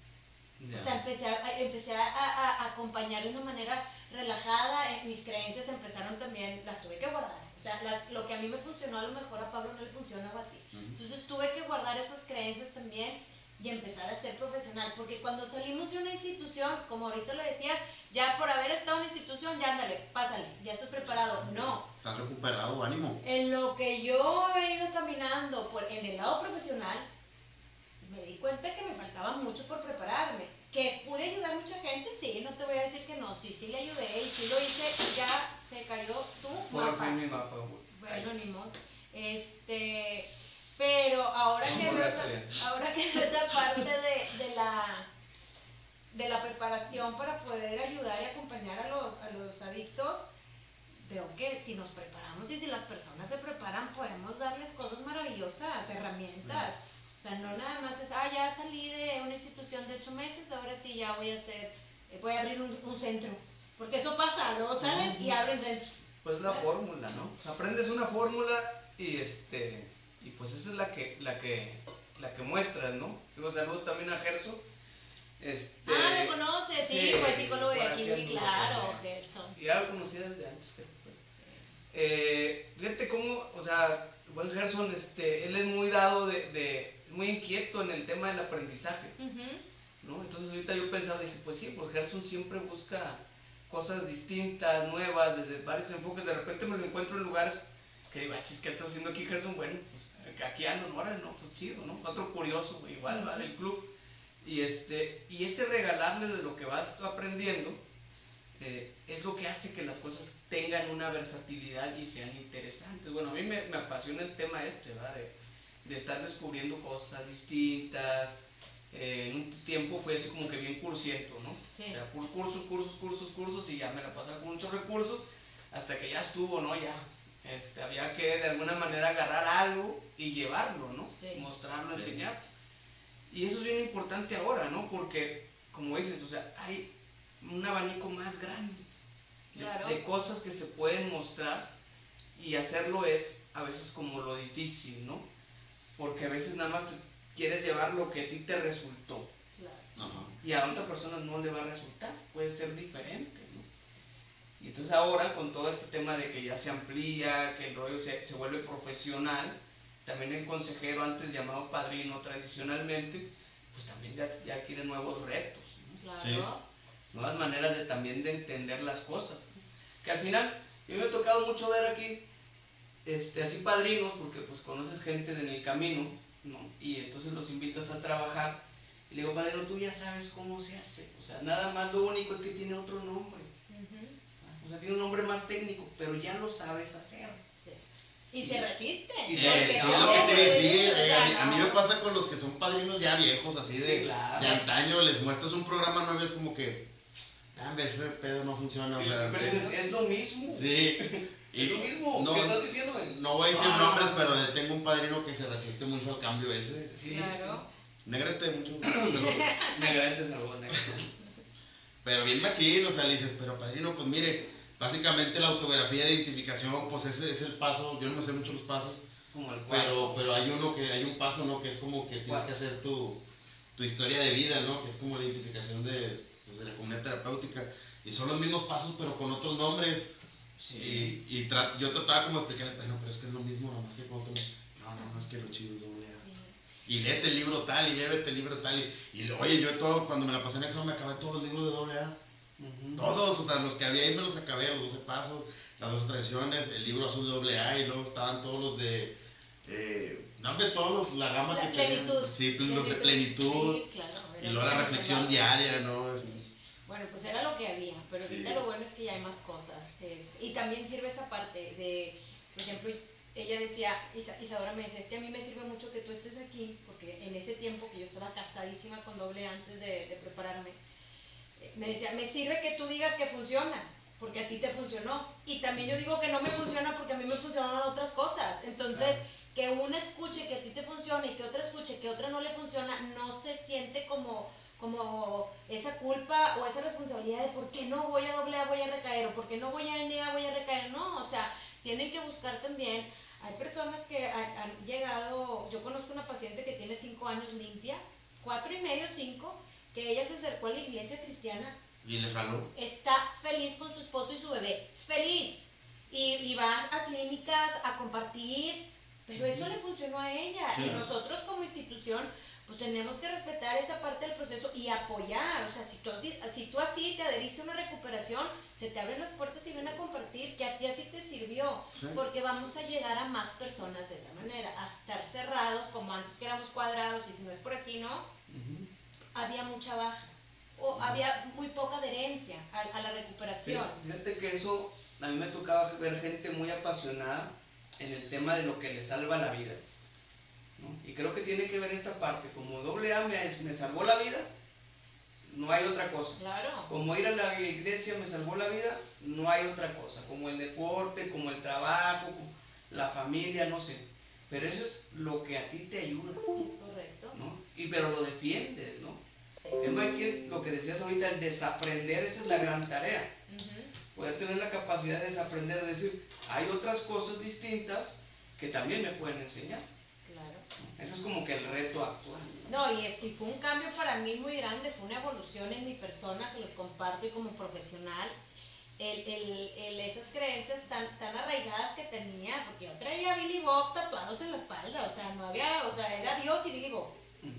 Ya. O sea, empecé a, a- empecé a, a- a acompañar de una manera relajada, eh, mis creencias empezaron también, las tuve que guardar. O sea, las- lo que a mí me funcionó a lo mejor a Pablo no le funcionaba a ti. Ujú. Entonces tuve que guardar esas creencias también y empezar a ser profesional, porque cuando salimos de una institución, como ahorita lo decías, ya por haber estado en la institución, ya ándale, pásale, ya estás preparado. No, Estás recuperado, ánimo. en lo que yo he ido caminando por, en el lado profesional, me di cuenta que me faltaba mucho por prepararme. Que pude ayudar a mucha gente, sí, no te voy a decir que no, sí, sí le ayudé y sí lo hice ya se cayó tu ¿Cuál mapa. mi? Bueno, ni modo. Este, pero ahora que veo esa, ver. ahora que veo esa parte de, de la de la preparación para poder ayudar y acompañar a los, a los adictos, veo que si nos preparamos y si las personas se preparan, podemos darles cosas maravillosas, herramientas. O sea, no nada más es, ah, ya salí de una institución de ocho meses, ahora sí ya voy a hacer, voy a abrir un, un centro. Porque eso pasa, luego salen y abren centros. Pues la fórmula, ¿no? Aprendes una fórmula y este y pues esa es la que la que la que muestras, ¿no? Digo saludos también a Gerso. Este Ah, ¿lo conoces? Sí, sí, fue psicólogo de aquí, claro. Gerson. Ya lo conocía desde antes que eh, fíjate cómo, o sea, el buen Gerson, este, él es muy dado de, de- muy inquieto en el tema del aprendizaje. ¿no? Entonces ahorita yo pensaba, dije, pues sí, pues Gerson siempre busca cosas distintas, nuevas, desde varios enfoques. De repente me lo encuentro en lugares que digo, "Ah, chis, ¿qué estás haciendo aquí, Gerson? Bueno, pues aquí ando, no, órale, no, pues chido, ¿no? Otro curioso, igual, va del club. Y este, y este regalarles de lo que vas aprendiendo, eh, es lo que hace que las cosas tengan una versatilidad y sean interesantes. Bueno, a mí me, me apasiona el tema este, ¿verdad? De, de estar descubriendo cosas distintas. Eh, en un tiempo fue así como que bien cursiento, ¿no? Sí. O sea, cursos, cursos, cursos, cursos y ya me la pasaba con muchos recursos hasta que ya estuvo, ¿no? Ya este, había que de alguna manera agarrar algo y llevarlo, ¿no? Sí. Mostrarlo, Sí. enseñar. Y eso es bien importante ahora, ¿no? Porque, como dices, o sea, hay un abanico más grande de, Claro. de cosas que se pueden mostrar y hacerlo es a veces como lo difícil, ¿no? Porque a veces nada más te quieres llevar lo que a ti te resultó Claro. Ajá. y a otra persona no le va a resultar, puede ser diferente, ¿no? Y entonces ahora con todo este tema de que ya se amplía, que el rollo se, se vuelve profesional, también el consejero antes llamado padrino tradicionalmente, pues también ya, ya adquiere nuevos retos, ¿no? Claro. Sí. nuevas maneras de también de entender las cosas. Que al final, yo me ha tocado mucho ver aquí, este, así padrinos, porque pues conoces gente en el camino, ¿no? Y entonces los invitas a trabajar. Y le digo, padrino, tú ya sabes cómo se hace. O sea, nada más lo único es que tiene otro nombre. O sea, tiene un nombre más técnico, pero ya lo sabes hacer. Sí. Y se resiste. Y se- sí, es lo que te a decir. Eh, a, mí, a mí no. me pasa con los que son padrinos ya viejos, así de, Sí, claro. de antaño. Les muestras un programa nuevo es como que, ah, ves, ese pedo no funciona. O sea, pero es, es lo mismo. sí. Es lo mismo. No, ¿Qué estás diciendo? no voy a decir no, nombres, no. pero tengo un padrino que se resiste mucho al cambio ese. Sí, Claro. Negrete, mucho gusto. saludos. sí. Negrete. Pero bien machín, o sea, le dices, pero padrino, pues mire, básicamente la autografía de identificación, pues ese es el paso, yo no me sé mucho los pasos, Como el pero, pero hay uno que, hay un paso, ¿no? Que es como que tienes ¿Cuál? que hacer tu, tu historia de vida, ¿no? Que es como la identificación de, pues, de la comunidad terapéutica. Y son los mismos pasos, pero con otros nombres. Sí. Y, y tra- yo trataba como de explicarle, bueno, pero es que es lo mismo, nada más que con otro. No, no, no, es que lo chido es doble A. Sí. Y léete el libro tal, y léete el libro tal. Y, y oye, yo todo, cuando me la pasé en examen, me acabé todos los libros de doble A. Todos, o sea, los que había ahí me los acabé, los 12 pasos, las 12 tradiciones, el libro azul doble A y luego estaban todos los de. Eh, no, hombre, todos los, la gama La que tenían. plenitud. Sí, los de plenitud. Sí, claro. y luego la reflexión diaria, ¿no? Es- Bueno, pues era lo que había, pero Sí. ahorita lo bueno es que ya hay más cosas. es- y también sirve esa parte de, por ejemplo, ella decía, Isa- Isadora me decía, es que a mí me sirve mucho que tú estés aquí, porque en ese tiempo que yo estaba casadísima con doble antes de, de prepararme, eh, me decía, me sirve que tú digas que funciona, porque a ti te funcionó. Y también yo digo que no me funciona porque a mí me funcionaron otras cosas. Entonces, que una escuche que a ti te funciona y que otra escuche que a otra no le funciona, no se siente como, como esa culpa o esa responsabilidad de por qué no voy a doble A, voy a recaer, o por qué no voy a NA, voy a recaer. No, o sea, tienen que buscar también. Hay personas que han, han llegado, yo conozco una paciente que tiene cinco años limpia, cuatro y medio, cinco, que ella se acercó a la iglesia cristiana Y le jaló. está feliz con su esposo y su bebé, feliz. Y, y va a clínicas a compartir, pero eso le funcionó a ella. Sí. Y nosotros como institución, pues tenemos que respetar esa parte del proceso y apoyar. O sea, si tú, si tú así te adheriste a una recuperación, se te abren las puertas y ven a compartir que a ti así te sirvió. Sí. Porque vamos a llegar a más personas de esa manera, a estar cerrados como antes que éramos cuadrados y si no es por aquí, ¿no? Había mucha baja o había muy poca adherencia a, a la recuperación. Fíjate que eso, a mí me tocaba ver gente muy apasionada en el tema de lo que le salva la vida. ¿No? Y creo que tiene que ver esta parte, como doble A me, me salvó la vida, no hay otra cosa. Claro. Como ir a la iglesia me salvó la vida, no hay otra cosa. Como el deporte, como el trabajo, como la familia, no sé. Pero eso es lo que a ti te ayuda, Es correcto. ¿no? Y pero lo defiendes, ¿no? Sí. Tema aquí, lo que decías ahorita, el desaprender, esa es la gran tarea. Poder tener la capacidad de desaprender, es decir, hay otras cosas distintas que también me pueden enseñar. Ese es como que el reto actual. No, y, es, y fue un cambio para mí muy grande, fue una evolución en mi persona, se los comparto y como profesional. El, el, el- esas creencias tan, tan arraigadas que tenía, porque yo traía a Billy Bob tatuados en la espalda, o sea, no había, o sea, era Dios y Billy Bob.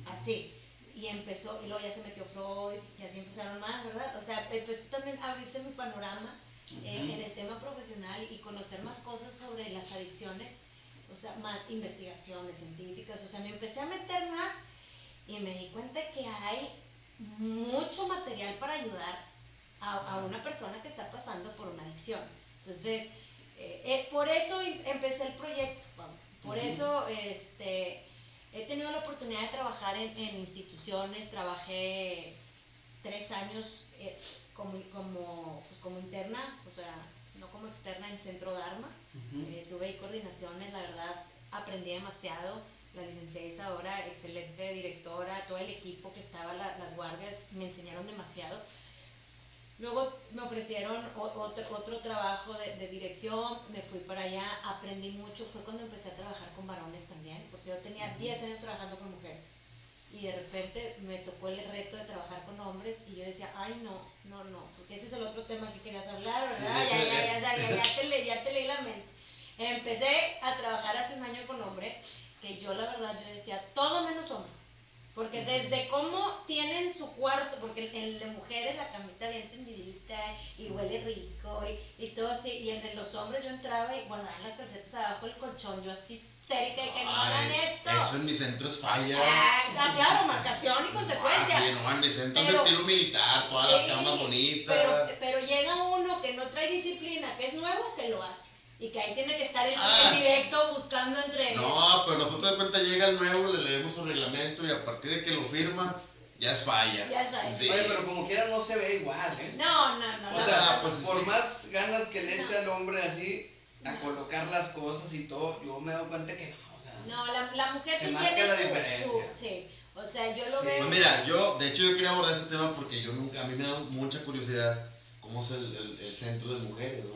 así. Y empezó, y luego ya se metió Freud, y así empezaron más, ¿verdad? O sea, empezó también a abrirse mi panorama en, en el tema profesional y conocer más cosas sobre las adicciones, o sea, más investigaciones científicas, o sea, me empecé a meter más y me di cuenta que hay mucho material para ayudar a, a una persona que está pasando por una adicción. Entonces, eh, eh, por eso em- empecé el proyecto, vamos. por eso este, he tenido la oportunidad de trabajar en, en instituciones, trabajé tres años eh, como, como, pues, como interna, o sea, como externa en Centro Dharma. Ujú. Eh, tuve ahí coordinaciones, la verdad, aprendí demasiado. la licenciada Isadora, excelente directora, todo el equipo que estaba, las guardias, me enseñaron demasiado. Luego me ofrecieron otro, otro trabajo de, de, dirección, me fui para allá, aprendí mucho, fue cuando empecé a trabajar con varones también, porque yo tenía 10 años trabajando con mujeres y de repente me tocó el reto de trabajar con hombres y yo decía, ay no, no, no, porque ese es el otro tema que querías hablar, ¿verdad? ya, ya, ya, ya, ya, ya, te leí, ya te leí la mente. Empecé a trabajar hace un año con hombres que yo la verdad yo decía, todo menos hombres. Porque desde cómo tienen su cuarto, porque el de mujeres la camita bien tendidita y huele rico y, y todo así, y en los hombres yo entraba y guardaba las calcetas abajo del colchón, yo así histérica y que no hagan esto. Eso en mi centro es falla. Ah, claro, marcación y consecuencia. Ah, sí, no, en mi centro es estilo militar, todas las camas bonitas. Pero, pero llega uno que no trae disciplina, que es nuevo, que lo hace. Y que ahí tiene que estar el ah, directo buscando entre... No, pero nosotros de cuenta llega el nuevo, le leemos su reglamento y a partir de que lo firma, ya es falla. Ya es falla. Sí. Oye, pero como quiera no se ve igual, ¿eh? No, no, no. O sea, pues por más ganas que le echa el hombre así a colocar las cosas y todo, yo me doy cuenta que no. O sea, no, la, la mujer se sí marca tiene la su, diferencia. sí. O sea, yo lo veo. Pues mira, yo, de hecho, yo quería abordar ese tema porque yo nunca, a mí me da mucha curiosidad cómo es el, el, el centro de mujeres, ¿no?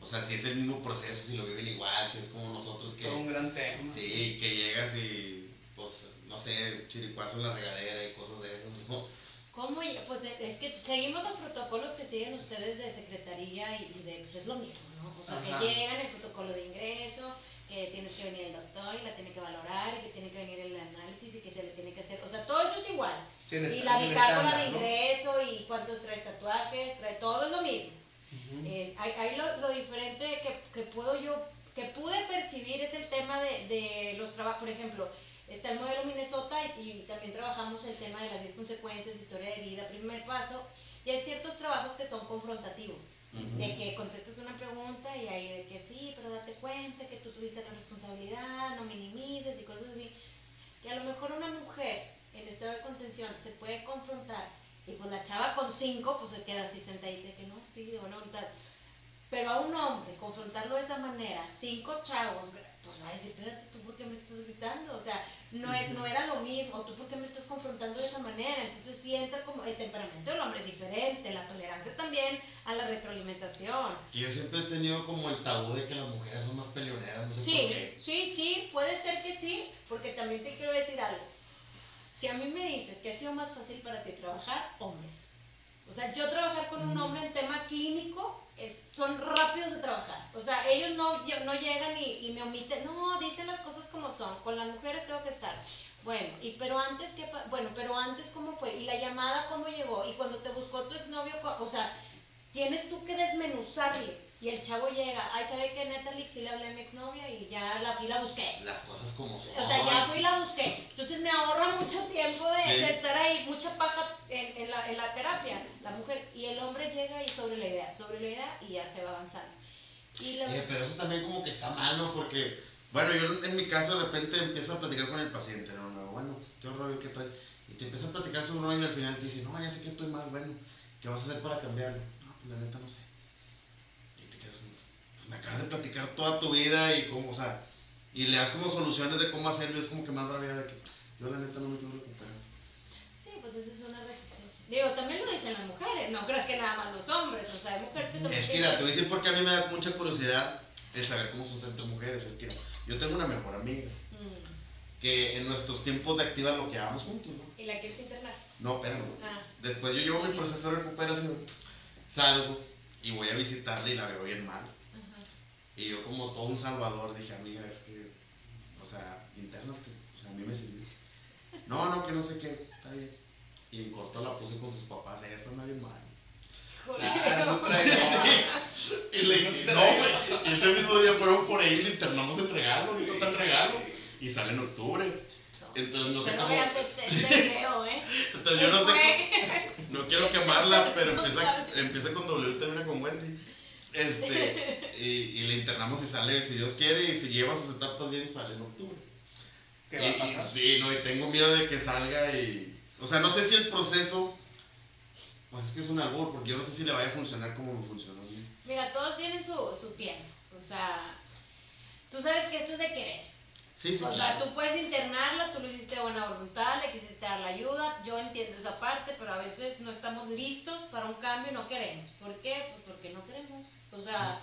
O sea, si es el mismo proceso, si lo viven igual, si es como nosotros que... Todo un gran tema. Sí, que llegas y, pues, no sé, chiricuazo en la regadera y cosas de esas, ¿no? ¿Cómo? Pues es que seguimos los protocolos que siguen ustedes de secretaría y de, pues es lo mismo, ¿no? O sea, que llegan el protocolo de ingreso, que tiene que venir el doctor y la tiene que valorar, y que tiene que venir el análisis y que se le tiene que hacer, o sea, todo eso es igual. y la bitácora de ingreso y cuántos traes tatuajes, trae todo es lo mismo. Eh, ahí lo, lo, diferente que, que, puedo yo, que pude percibir es el tema de, de los trabajos, por ejemplo, está el modelo Minnesota y, también trabajamos el tema de las 10 consecuencias, historia de vida, primer paso, y hay ciertos trabajos que son confrontativos. De que contestas una pregunta y ahí de que sí, pero date cuenta que tú tuviste la responsabilidad, no minimices y cosas así. Que a lo mejor una mujer en estado de contención se puede confrontar y pues la chava con cinco, pues se queda así sentadita, que no, sí, de buena voluntad. Pero a un hombre, confrontarlo de esa manera, cinco chavos, pues va a decir, espérate, ¿tú por qué me estás gritando? O sea, no, e, no era lo mismo, ¿tú por qué me estás confrontando de esa manera? Entonces sí entra como el temperamento del hombre es diferente, la tolerancia también a la retroalimentación. yo siempre he tenido como el tabú de que las mujeres son más peleoneras, no sé sí, por qué. Sí, sí, puede ser que sí, porque también te quiero decir algo si a mí me dices que ha sido más fácil para ti trabajar, hombres. O sea, yo trabajar con un hombre en tema clínico es, son rápidos de trabajar. O sea, ellos no, no llegan y, me omiten, no, dicen las cosas como son. Con las mujeres tengo que estar. Bueno, y pero antes qué bueno, pero antes cómo fue y la llamada cómo llegó y cuando te buscó tu exnovio, o sea, tienes tú que desmenuzarle y el chavo llega, ay, ¿sabe que Natalie sí le hablé a mi exnovia y ya la fui la busqué? Las cosas como son. O sea, ya fui y la busqué. Entonces me ahorra mucho tiempo de, estar ahí, mucha paja en, la, en, la, terapia, la mujer. Y el hombre llega y sobre la idea, sobre la idea y ya se va avanzando. Y eh, pero eso también como que está malo porque, bueno, yo en mi caso de repente empiezo a platicar con el paciente, ¿no? no bueno, qué horror, qué tal. Y te empieza a platicar sobre uno y al final te dice, no, ya sé que estoy mal, bueno, ¿qué vas a hacer para cambiarlo? No, pues la neta no sé me acabas de platicar toda tu vida y cómo, o sea, y le das como soluciones de cómo hacerlo, es como que más rabia de que yo la neta no me quiero recuperar. Sí, pues esa es una resistencia. Digo, también lo dicen las mujeres, no creas que nada más los hombres, o sea, hay mujeres que también... Es que mira, te voy a decir porque a mí me da mucha curiosidad el saber cómo son entre mujeres, es que yo tengo una mejor amiga. Mm. Que en nuestros tiempos de activa lo que hagamos juntos, ¿no? ¿Y la quieres internar? No, pero ah. después yo llevo mi proceso de recuperación, salgo y voy a visitarla y la veo bien mal. Y yo como todo un salvador dije, amiga, es que, o sea, internate, o sea, a mí me sirvió. No, no, que no sé qué, está bien. Y en corto la puse con sus papás, ella está bien mal. y le dije, no, güey. Y ese mismo día fueron por ahí y le internamos el regalo, y no el regalo. Y sale en octubre. Entonces no sé cómo. Este, este video, ¿eh? Entonces yo no sé. No quiero quemarla, pero empieza, empieza con W y termina con Wendy. Este, y, y, le internamos y sale, si Dios quiere, y si lleva sus etapas bien, sale en octubre. ¿Qué va a pasar? sí, no, y tengo miedo de que salga y. O sea, no sé si el proceso. Pues es que es un albur, porque yo no sé si le vaya a funcionar como me funcionó a mí. Mira, todos tienen su, su tiempo. O sea, tú sabes que esto es de querer. Sí, sí, o sea, claro. tú puedes internarla, tú lo hiciste de buena voluntad, le quisiste dar la ayuda, yo entiendo esa parte, pero a veces no estamos listos para un cambio y no queremos. ¿Por qué? Pues porque no queremos. O sea,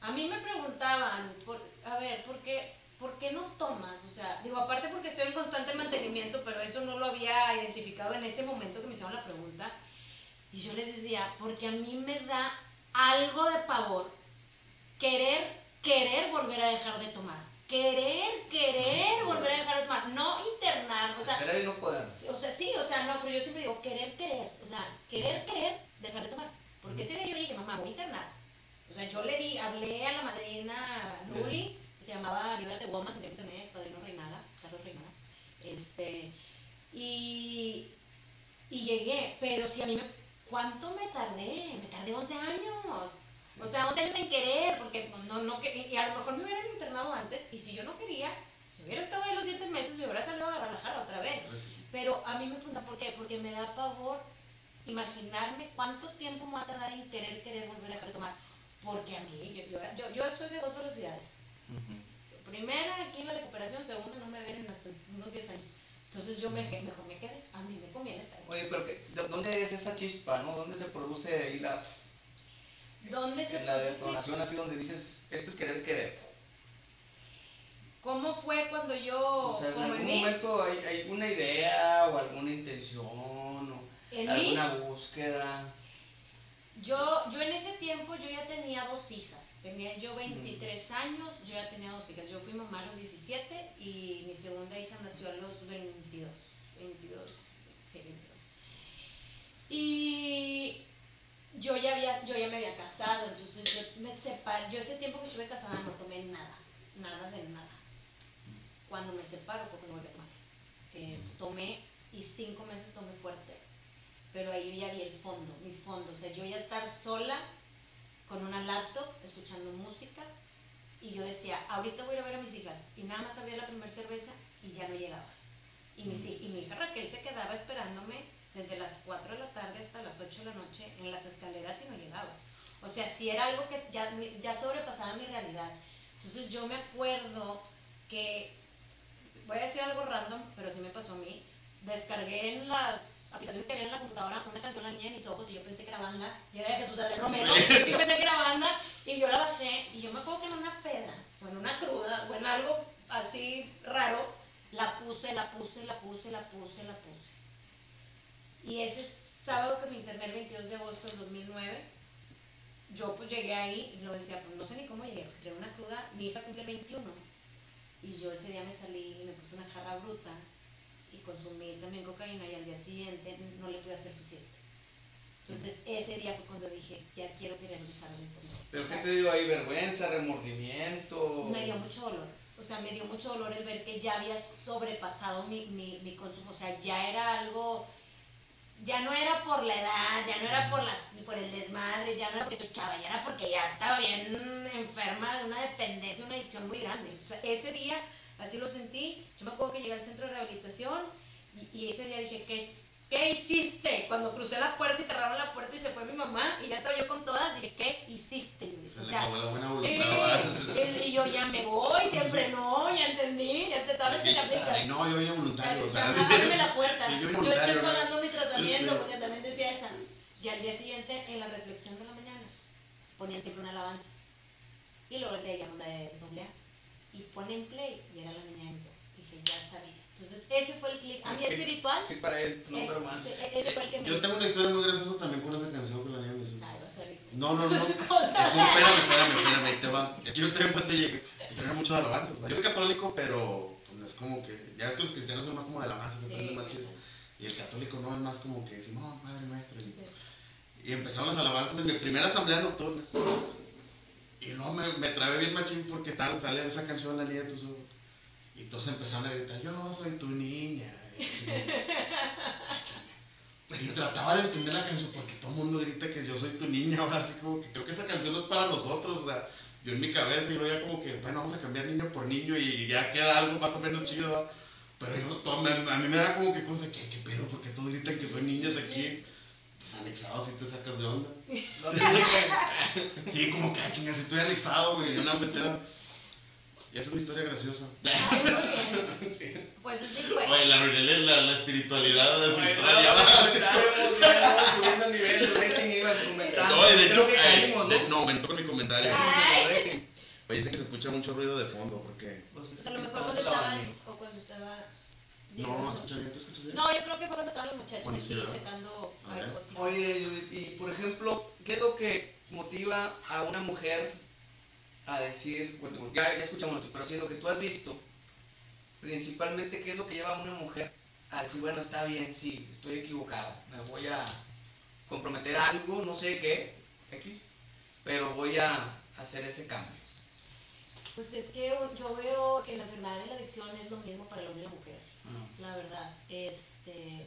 a mí me preguntaban, por, a ver, ¿por qué, ¿por qué no tomas? O sea, digo, aparte porque estoy en constante mantenimiento, pero eso no lo había identificado en ese momento que me hicieron la pregunta. Y yo les decía, porque a mí me da algo de pavor querer, querer volver a dejar de tomar. Querer, querer volver a dejar de tomar. No internar, o sea, Querer y no poder. o sea, sí, o sea, no, pero yo siempre digo querer, querer, o sea, querer, querer, dejar de tomar. Porque ese día yo dije, mamá, voy a internar. O sea, yo le di, hablé a la madrina Luli, que se llamaba Libérate Woman, que tenía padrino Reinada, Carlos Reinada. Este, y, y llegué, pero si a mí me, ¿cuánto me tardé? Me tardé 11 años. O sea, 11 años en querer, porque no, no, que- y a lo mejor me hubieran internado antes, y si yo no quería, me hubiera estado ahí los 7 meses, me hubiera salido a relajar otra vez. Pues, Pero a mí me pregunta por qué, porque me da pavor imaginarme cuánto tiempo me va a tardar en querer, querer volver a dejar de tomar. Porque a mí, yo, yo, soy de dos velocidades. Primera, aquí en la recuperación, segunda, no me ven en hasta unos 10 años. Entonces yo me, mejor me quedé, a mí me conviene estar. Oye, pero que, ¿de ¿dónde es esa chispa, no? ¿Dónde se produce ahí la, ¿Dónde se en la produce? detonación así donde dices, esto es querer, querer? ¿Cómo fue cuando yo, O sea, en algún mí, momento hay, hay alguna idea o alguna intención o mí, alguna búsqueda. Yo, yo en ese tiempo yo ya tenía dos hijas. Tenía yo 23 años, yo ya tenía dos hijas. Yo fui mamá a los 17 y mi segunda hija nació a los 22. 22, sí, 22. Y yo ya, había, yo ya me había casado, entonces yo me separé. Yo ese tiempo que estuve casada no tomé nada, nada de nada. Cuando me separo fue cuando volví a tomar. Eh, tomé y cinco meses tomé fuerte pero ahí yo ya vi el fondo, mi fondo, o sea, yo ya estar sola con una laptop, escuchando música, y yo decía, ahorita voy a ir a ver a mis hijas, y nada más abría la primera cerveza y ya no llegaba. Y, mis hij- y mi hija Raquel se quedaba esperándome desde las 4 de la tarde hasta las 8 de la noche en las escaleras y no llegaba. O sea, si era algo que ya, ya sobrepasaba mi realidad. Entonces yo me acuerdo que, voy a decir algo random, pero sí me pasó a mí, descargué en la aplicaciones que había en la computadora una canción La Niña de mis ojos y yo pensé que era banda, y era de Jesús Adrián Romero, yo pensé que era banda, y yo la bajé, y yo me acuerdo que en una peda, o en una cruda, o en algo así raro, la puse, la puse, la puse, la puse, la puse. Y ese sábado que me interné el 22 de agosto del 2009, yo pues llegué ahí y lo decía, pues no sé ni cómo llegué, porque era una cruda, mi hija cumple 21, y yo ese día me salí y me puse una jarra bruta, y consumí también cocaína y al día siguiente no le pude hacer su fiesta. Entonces ese día fue cuando dije, ya quiero querer dejar de tomar. Pero O ¿qué sea, te digo ahí? Vergüenza, remordimiento. me dio mucho dolor. O sea, me dio mucho dolor el ver que ya había sobrepasado mi, mi, mi consumo. O sea, ya era algo, ya no era por la edad, ya no era por, las, por el desmadre, ya no era porque chava, ya era porque ya estaba bien enferma de una dependencia, una adicción muy grande. O sea, ese día así lo sentí. Yo me acuerdo que llegué al centro de rehabilitación y, y ese día dije, ¿qué, ¿qué hiciste? Cuando crucé la puerta y cerraron la puerta y se fue mi mamá y ya estaba yo con todas, dije, ¿qué hiciste? Y dije, Se o sea, acabó la buena Sí, voluntad. ¿verdad? sí, y yo ya me voy, siempre no, ya entendí, ya te sabes que te aplicas. no, yo vine voluntario. O sea, la puerta. Yo estoy pagando mi tratamiento porque también decía esa. Y al día siguiente, en la reflexión de la mañana, ponían siempre una alabanza. Y luego le llaman de doble A. Y ponen play y era la niña de mis ojos. Dije, ya sabía. Entonces, ese fue el clic. A mí espiritual. Sí, para él, eh, number one. sí, ese fue el que me Yo hizo. tengo una historia muy graciosa también con esa canción con la niña de mis ojos. Ay, a. No, no, no. Como, espérame, espérame, espérame, ahí te va. Que yo también cuando llegué, tenía muchos alabanzas. O sea, yo soy católico, pero pues, no es como que. Ya es que los cristianos son más como de la masa, se Sí, prende más chido. Y el católico no es más como que Simón, Padre Nuestro. Y, sí. y empezaron las alabanzas en mi primera asamblea nocturna. Y no me, me trabé bien machín porque tal, sale esa canción, La Niña de tus ojos. Y todos empezaron a gritar, yo soy tu niña. Y yo y yo trataba de entender la canción porque todo el mundo grita que yo soy tu niña, ahora así como que creo que esa canción no es para nosotros, o sea, yo en mi cabeza y luego ya como que, bueno, vamos a cambiar niño por niño y ya queda algo más o menos chido, pero yo, todo, a mí me da como que cosa, ¿qué, qué pedo? Porque todos gritan que soy niñas aquí, pues anexado si te sacas de onda. Sí, como que, ah, chingas, estoy anexado, güey, yo una metera. Y esa es mi historia graciosa. Pues así fue. Oye, la arruiné la, la espiritualidad de su historia. subiendo el nivel, el rating iba aumentando. No, y de hecho, Creo que caímos, de- ¿no? no, aumentó con mi comentario. Oye, dicen que se escucha mucho ruido de fondo, porque... Pues, a lo mejor cuando estaba, grabando. o cuando estaba No, llegando. ¿se escucha bien? ¿Te escuchas bien? No, yo creo que fue cuando estaban los muchachos aquí checando algo. sí. Oye, y por ejemplo, ¿qué es lo que motiva a una mujer a decir, bueno, ya, ya escuchamos, pero si lo que tú has visto, principalmente, ¿qué es lo que lleva a una mujer a decir, bueno, está bien, sí, estoy equivocado, me voy a comprometer a algo, no sé qué, X, pero voy a hacer ese cambio? Pues es que yo veo que la enfermedad de la adicción es lo mismo para el hombre y la mujer, la verdad. Este,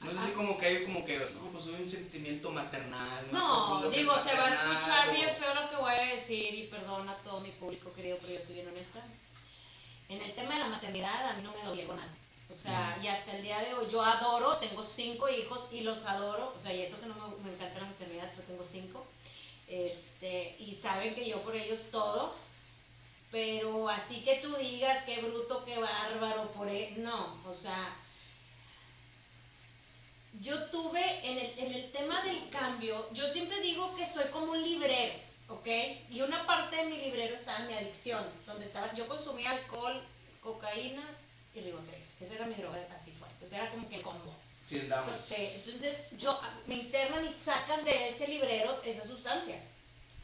No es así como que hay como que, no, pues hay un sentimiento maternal. No, digo, se va a escuchar o- bien feo lo que voy a decir y perdona a todo mi público querido, pero yo soy bien honesta. En el tema de la maternidad a mí no me doblegó nada. O sea, y hasta el día de hoy yo adoro, tengo cinco hijos y los adoro. O sea, y eso que no me, me encanta la maternidad, pero tengo cinco. Este, y saben que yo por ellos todo. Pero así que tú digas qué bruto, qué bárbaro, por él, no. O sea, yo tuve en el, en el tema del cambio, yo siempre digo que soy como un librero, ¿ok? Y una parte de mi librero estaba en mi adicción, donde estaba, yo consumía alcohol, cocaína y ribotril. Esa era mi droga así fuerte, o sea, era como que el combo. Sí. Entonces, entonces yo, me internan y sacan de ese librero esa sustancia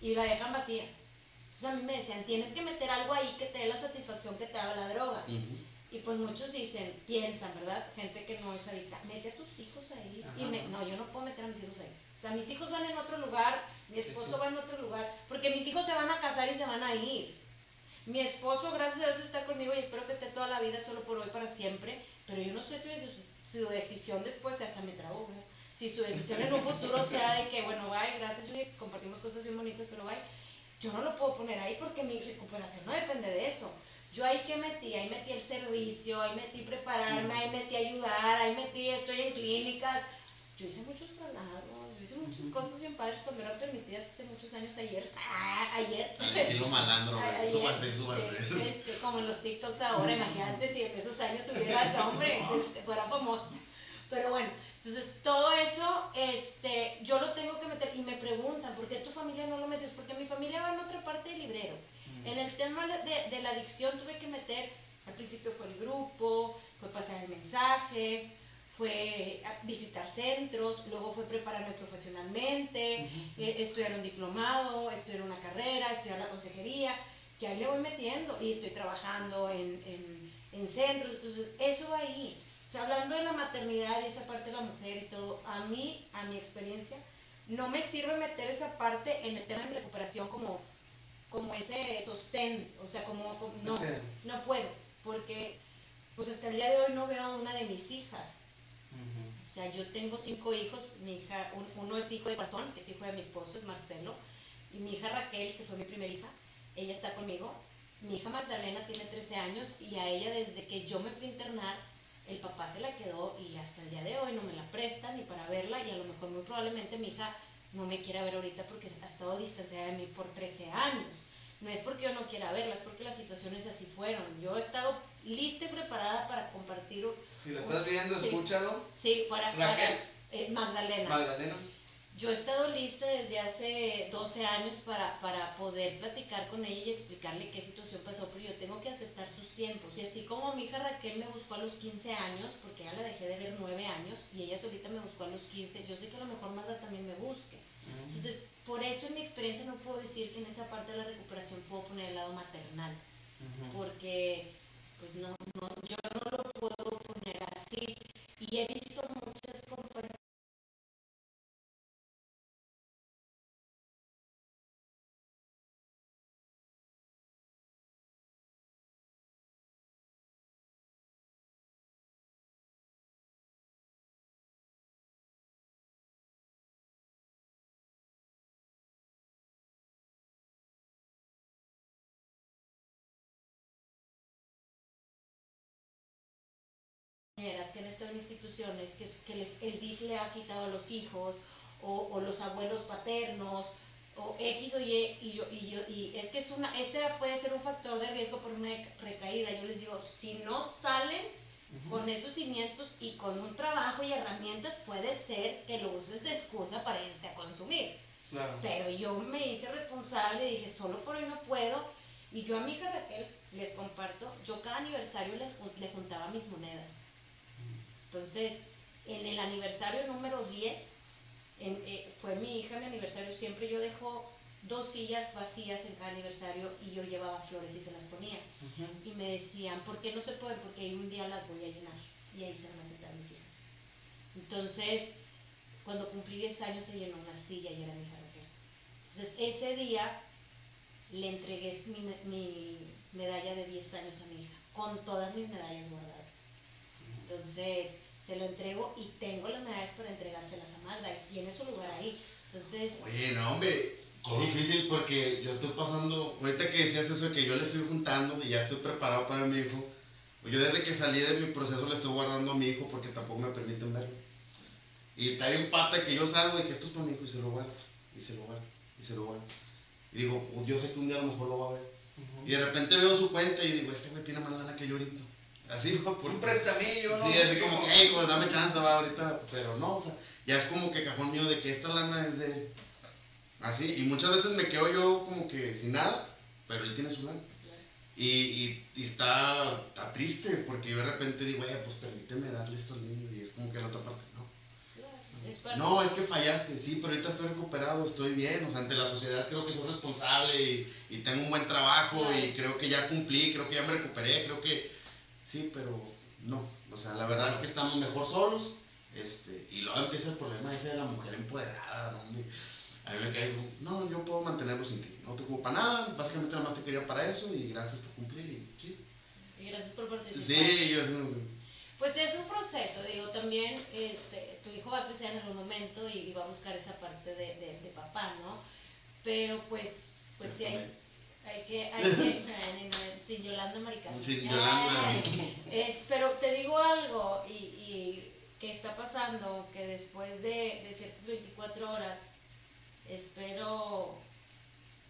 y la dejan vacía. Entonces a mí me decían, tienes que meter algo ahí que te dé la satisfacción que te da la droga. Ujú. Y pues muchos dicen, piensan, ¿verdad? Gente que no es adicta, mete a tus hijos ahí. Y me- no, yo no puedo meter a mis hijos ahí. O sea, mis hijos van en otro lugar, mi esposo sí. va en otro lugar, porque mis hijos se van a casar y se van a ir. Mi esposo, gracias a Dios, está conmigo y espero que esté toda la vida solo por hoy, para siempre. Pero yo no sé si su, su decisión después, hasta me güey. Si su decisión en un futuro sea de que, bueno, bye, gracias, compartimos cosas bien bonitas, pero bye. Yo no lo puedo poner ahí porque mi recuperación no depende de eso. Yo ahí que metí, ahí metí el servicio, ahí metí prepararme, ahí metí ayudar, ahí metí estoy en clínicas. Yo hice muchos traslados, yo hice muchas cosas bien padres cuando eran permitidas hace muchos años ayer. Ah, ayer. Ay, aquí lo malandro. Ayer, Súbase, súbase. sí, este, como en los TikToks ahora, imagínate si en esos años hubiera el nombre, este, fuera famosa. Pero bueno, entonces todo eso, este, yo lo tengo que meter y me preguntan, ¿por qué tu familia no lo metes? Porque mi familia va en otra parte del librero. En el tema de, de- la adicción tuve que meter, al principio fue el grupo, fue pasar el mensaje, fue visitar centros, luego fue prepararme profesionalmente, eh, estudiar un diplomado, estudiar una carrera, estudiar la consejería, que ahí le voy metiendo y estoy trabajando en, en- en centros, entonces eso ahí. O sea, hablando de la maternidad y esa parte de la mujer y todo, a mí, a mi experiencia, no me sirve meter esa parte en el tema de mi recuperación como, como ese sostén, o sea, como, como- no, Sí. no puedo, porque pues hasta el día de hoy no veo a una de mis hijas. O sea, yo tengo cinco hijos, mi hija, un- uno es hijo de corazón, que es hijo de mi esposo, es Marcelo, y mi hija Raquel, que fue mi primera hija, ella está conmigo. Mi hija Magdalena tiene 13 años y a ella desde que yo me fui a internar, el papá se la quedó y hasta el día de hoy no me la presta ni para verla y a lo mejor muy probablemente mi hija no me quiera ver ahorita porque ha estado distanciada de mí por 13 años. No es porque yo no quiera verla, es porque las situaciones así fueron. Yo he estado lista y preparada para compartir Si lo estás viendo, Sí. escúchalo. Sí, para, para Raquel. eh, Magdalena. Magdalena. Yo he estado lista desde hace 12 años para, para poder platicar con ella y explicarle qué situación pasó, pero yo tengo que aceptar sus tiempos. Y así como mi hija Raquel me buscó a los 15 años, porque ya la dejé de ver 9 años, y ella solita me buscó a los 15, yo sé que a lo mejor Magda también me busque. Entonces, por eso en mi experiencia no puedo decir que en esa parte de la recuperación puedo poner el lado maternal porque pues no, no, yo no lo puedo poner así. Y he visto muchas compañeras que han estado en instituciones que, que les, el DIF le ha quitado a los hijos o, o los abuelos paternos o X o Y, y, yo, y, yo, y es que es una, ese puede ser un factor de riesgo por una recaída. Yo les digo, si no salen con esos cimientos y con un trabajo y herramientas, puede ser que lo uses de excusa para irte a consumir. Pero yo me hice responsable y dije, solo por hoy no puedo. Y yo a mi hija Raquel les comparto, yo cada aniversario les, le juntaba mis monedas. Entonces, en el aniversario número 10, eh, fue mi hija mi aniversario, siempre yo dejo dos sillas vacías en cada aniversario y yo llevaba flores y se las ponía. Y me decían, ¿por qué no se puede? Porque un día las voy a llenar y ahí se van a sentar mis hijas. Entonces, cuando cumplí 10 años se llenó una silla y era mi hija Raquel. Entonces, ese día le entregué mi, medalla de 10 años a mi hija, con todas mis medallas guardadas. Entonces, se lo entrego y tengo las medallas para entregárselas a Magda y tiene su lugar ahí. Entonces... Oye, no, hombre, qué difícil porque yo estoy pasando, ahorita que decías eso de que yo le estoy juntando y ya estoy preparado para mi hijo, yo desde que salí de mi proceso le estoy guardando a mi hijo porque tampoco me permiten verlo. Y está bien pata que yo salgo de que esto es para mi hijo y se lo guardo, y se lo guardo, y se lo guardo. Y digo, oh, yo sé que un día a lo mejor lo va a ver. Y de repente veo su cuenta y digo, este güey tiene más lana que yo ahorita. Así, por un prestamillo, ¿no? Sí, así como hey, pues dame chance, va ahorita. Pero no, o sea, ya es como que cajón mío de que esta lana es de. Así, y muchas veces me quedo yo como que sin nada, pero él tiene su lana. Y, y, y está, está, triste, porque yo de repente digo, oye, pues permíteme darle esto al niño, y es como que la otra parte, no, es que fallaste, sí, pero ahorita estoy recuperado, estoy bien, o sea, ante la sociedad creo que soy responsable y, tengo un buen trabajo y creo que ya cumplí, creo que ya me recuperé, creo que sí, pero no, o sea, la verdad es que estamos mejor solos, este, y luego empieza el problema ese de la mujer empoderada, ¿no? A mí me caigo, no, yo puedo mantenerlo sin ti, no te ocupa nada, básicamente nada más te quería para eso y gracias por cumplir y sí. Y gracias por participar. Sí, yo pues es un proceso, digo, también este, tu hijo va a crecer en algún momento y, va a buscar esa parte de, de, papá, ¿no? Pero pues, pues sí hay, hay que, hay que, sin Yolanda Maricano. Sin Yolanda. Es, pero te digo algo, y, y que está pasando, que después de, de ciertas 24 horas, espero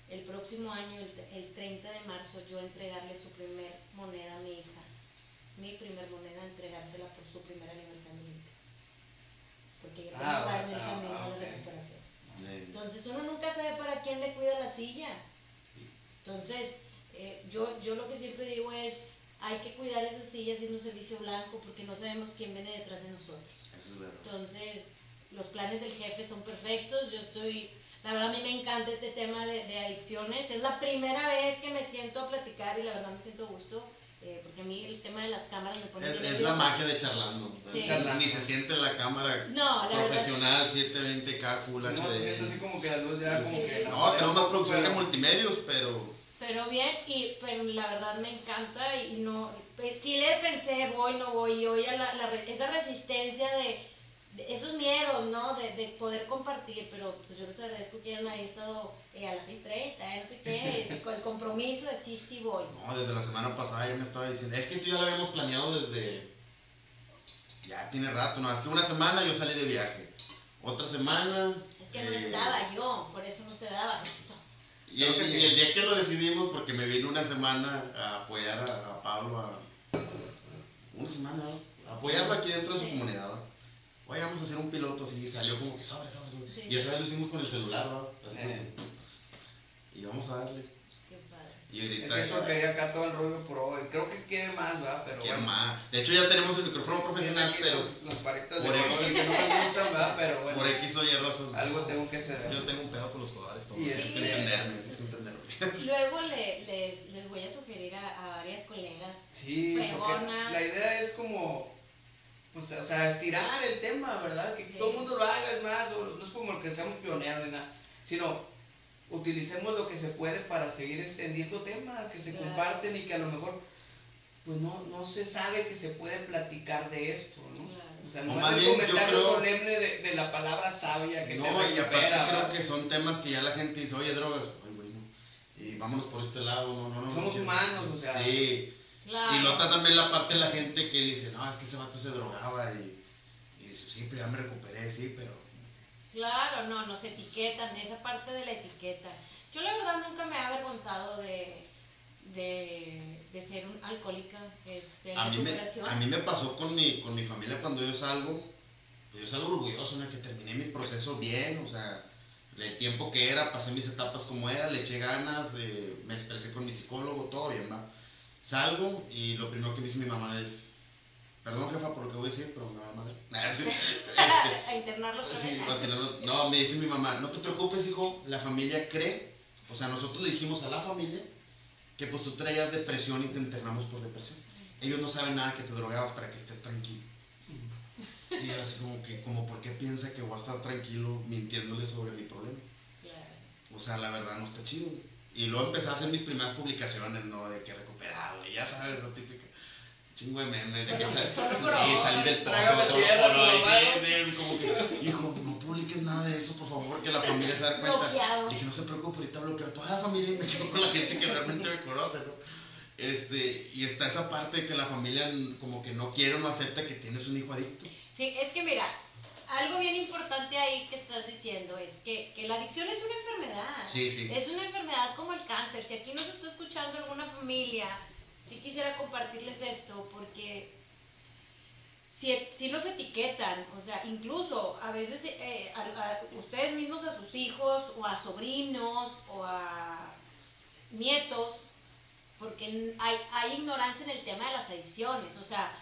el próximo año, el, el 30 de marzo, yo entregarle su primer moneda a mi hija mi primer moneda, entregársela por su primer aniversario. Porque yo ah, tengo que darme el camino de recuperación. Entonces uno nunca sabe para quién le cuida la silla. Entonces, eh, yo, yo lo que siempre digo es, hay que cuidar esa silla haciendo un servicio blanco porque no sabemos quién viene detrás de nosotros. Entonces, los planes del jefe son perfectos. Yo estoy, la verdad a mí me encanta este tema de, de adicciones. Es la primera vez que me siento a platicar y la verdad me siento gusto eh, porque a mí el tema de las cámaras me pone Es, es la magia de charlando. Ni se siente la cámara no, la profesional, 720K, Full HD. No, así como que la luz ya como que... No, tenemos más producción que multimedios, pero... Pero bien, y, pero la verdad me encanta y no... Si le pensé, voy, no voy, y hoy la, la, esa resistencia de esos miedos, ¿no? De, de, poder compartir, pero pues yo les agradezco que hayan ahí estado eh, a las 6.30, eh, no sé qué, con el compromiso de sí, sí voy. No, desde la semana pasada ya me estaba diciendo, es que esto ya lo habíamos planeado desde, ya tiene rato, no, es que una semana yo salí de viaje, otra semana... Es que no eh, estaba yo, por eso no se daba esto. Y el, día que lo decidimos, porque me vino una semana a apoyar a, Pablo, a, una semana, a apoyarlo aquí dentro de su comunidad, oye, vamos a hacer un piloto así, salió como que sobre, sobre, sobre. Y esa vez lo hicimos con el celular, ¿no? Así eh. y vamos a darle. Qué padre. Y ahorita. Es que quería acá todo el rollo pro. Creo que quiere más, ¿verdad? Pero quiere más. De hecho, ya tenemos el micrófono profesional, pero. Los, los paritos de X, que no me gustan, ¿verdad? Pero bueno. Por X o Y razón. Algo tengo que hacer. Yo tengo un pedo con los colores, todos. Y es que entenderme, es que entenderme. Luego le, les, les voy a sugerir a, a varias colegas. Sí, la idea es como pues, o sea, estirar el tema, ¿verdad? Que todo el mundo lo haga, es más, no es como que seamos pioneros ni nada, sino utilicemos lo que se puede para seguir extendiendo temas que se comparten y que a lo mejor pues no, no se sabe que se puede platicar de esto, ¿no? O sea, no, es el comentario solemne de, de, la palabra sabia que no, te y aparte creo que son temas que ya la gente dice, oye, drogas, ay, bueno, y vámonos por este lado, no, no, no. Somos humanos, o sea. Sí. Y nota también la parte de la gente que dice, no, es que ese vato se drogaba y, y dice, sí, pero ya me recuperé, sí, pero Claro, no, nos etiquetan, esa parte de la etiqueta. Yo la verdad nunca me he avergonzado de, de, de ser un alcohólica este, en A mí, me, a mí me pasó con mi, con mi familia cuando yo salgo, pues yo salgo orgulloso, ¿no? que terminé mi proceso bien, o sea, el tiempo que era, pasé mis etapas como era, le eché ganas, eh, me expresé con mi psicólogo, todo bien, va. Salgo y lo primero que me dice mi mamá es, perdón jefa por lo que voy a decir, pero me va a madre. Este, a internarlo Sí, no, me dice mi mamá, no te preocupes, hijo, la familia cree, o sea, nosotros le dijimos a la familia que pues tú traías depresión y te internamos por depresión. Ellos no saben nada que te drogabas para que estés tranquilo. Y yo así como que, como por qué piensa que voy a estar tranquilo mintiéndole sobre mi problema. O sea, la verdad no está chido. Y luego empecé a hacer mis primeras publicaciones, ¿no? De que recuperado, y ya sabes, lo típico. Chingo de memes, de que Solo- sal- solo sí, salí del pozo, solo tierra, pro, y mi de- de- como que, hijo, no publiques nada de eso, por favor, que la familia se dé cuenta. Bloqueado. Dije, no se preocupe, ahorita bloqueo a toda la familia y me quedo con la gente que realmente me conoce, ¿no? Este, y está esa parte de que la familia como que no quiere o no acepta que tienes un hijo adicto. Sí, es que mira, algo bien importante ahí que estás diciendo es que, que la adicción es una enfermedad. Sí, sí. Es una enfermedad como el cáncer. Si aquí nos está escuchando alguna familia, sí quisiera compartirles esto porque si, si los etiquetan, o sea, incluso a veces eh, a- a ustedes mismos a sus hijos o a sobrinos o a nietos, porque hay, hay ignorancia en el tema de las adicciones. O sea,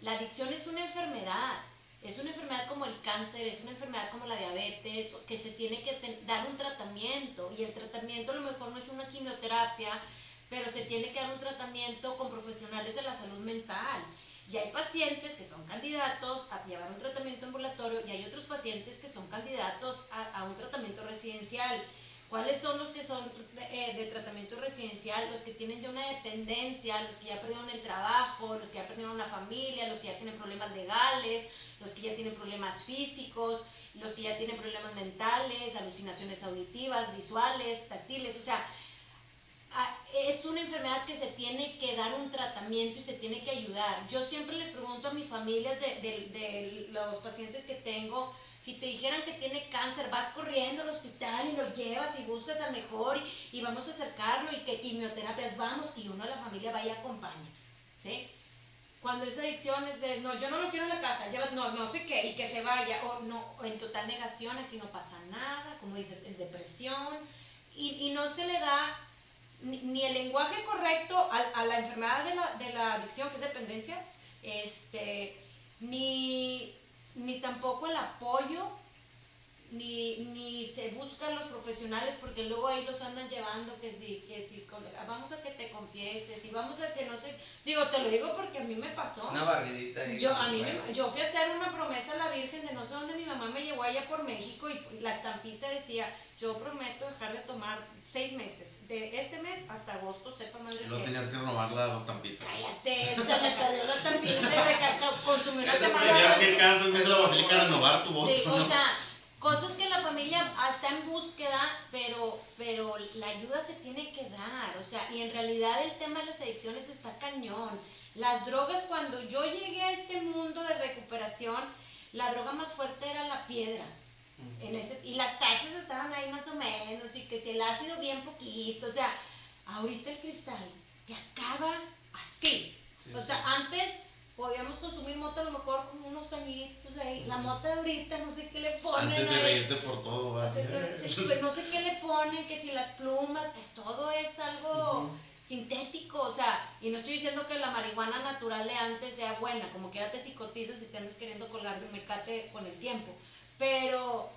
la adicción es una enfermedad. Es una enfermedad como el cáncer, es una enfermedad como la diabetes, que se tiene que dar un tratamiento. Y el tratamiento a lo mejor no es una quimioterapia, pero se tiene que dar un tratamiento con profesionales de la salud mental. Y hay pacientes que son candidatos a llevar un tratamiento ambulatorio y hay otros pacientes que son candidatos a, a un tratamiento residencial. ¿Cuáles son los que son de, eh, de tratamiento residencial? Los que tienen ya una dependencia, los que ya perdieron el trabajo, los que ya perdieron una familia, los que ya tienen problemas legales, los que ya tienen problemas físicos, los que ya tienen problemas mentales, alucinaciones auditivas, visuales, táctiles, o sea, es una enfermedad que se tiene que dar un tratamiento y se tiene que ayudar. Yo siempre les pregunto a mis familias de, de- de los pacientes que tengo, si te dijeran que tiene cáncer, vas corriendo al hospital y lo llevas y buscas al mejor y, y vamos a acercarlo y que quimioterapias vamos y uno de la familia vaya y acompaña, ¿sí? Cuando es adicción es de, no, yo no lo quiero en la casa, lleva, no, no sé qué, y que se vaya, o no, o en total negación, aquí no pasa nada, como dices, es depresión, y, y no se le da ni, ni el lenguaje correcto a, a la enfermedad de la, de la adicción, que es dependencia, este, ni, ni tampoco el apoyo, ni, ni se buscan los profesionales, porque luego ahí los andan llevando, que si, que si, con- vamos a que te confieses, y vamos a que no sé, digo, te lo digo porque a mí me pasó. Una barridita ahí. Yo, a mí me- yo fui a hacer una promesa a la Virgen de no sé dónde mi mamá me llevó allá por México y la estampita decía, yo prometo dejar de tomar seis meses, de este mes hasta agosto, sepa madre Y que- tenías que renovar las dos tampitas. Cállate, se me perdió la estampita de que consumí una semana. Cada dos meses la basílica renovar tu voto. Sí, o ¿no? sea, cosas que la familia está en búsqueda, pero, pero la ayuda se tiene que dar. O sea, y en realidad el tema de las adicciones está cañón. Las drogas, cuando yo llegué a este mundo de recuperación, la droga más fuerte era la piedra. En ese, y las taxas estaban ahí más o menos, y que si el ácido bien poquito, o sea, ahorita el cristal te acaba así. Sí, o sí. sea, antes podíamos consumir mota a lo mejor como unos añitos ahí. La mota de ahorita, no sé qué le ponen Antes de ahí. reírte por todo, vas. Pues, no sé qué le ponen, que si las plumas, es, todo es algo sintético, o sea, y no estoy diciendo que la marihuana natural de antes sea buena, como que ahora te psicotizas y te andas queriendo colgar de un mecate con el tiempo, pero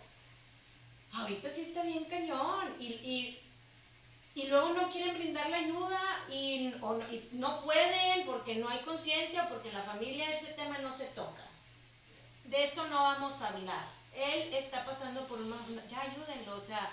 ahorita sí está bien cañón y, y, y luego no quieren brindar la ayuda y, o no, pueden porque no hay conciencia, porque en la familia ese tema no se toca. De eso no vamos a hablar. Él está pasando por una... Ya ayúdenlo, o sea,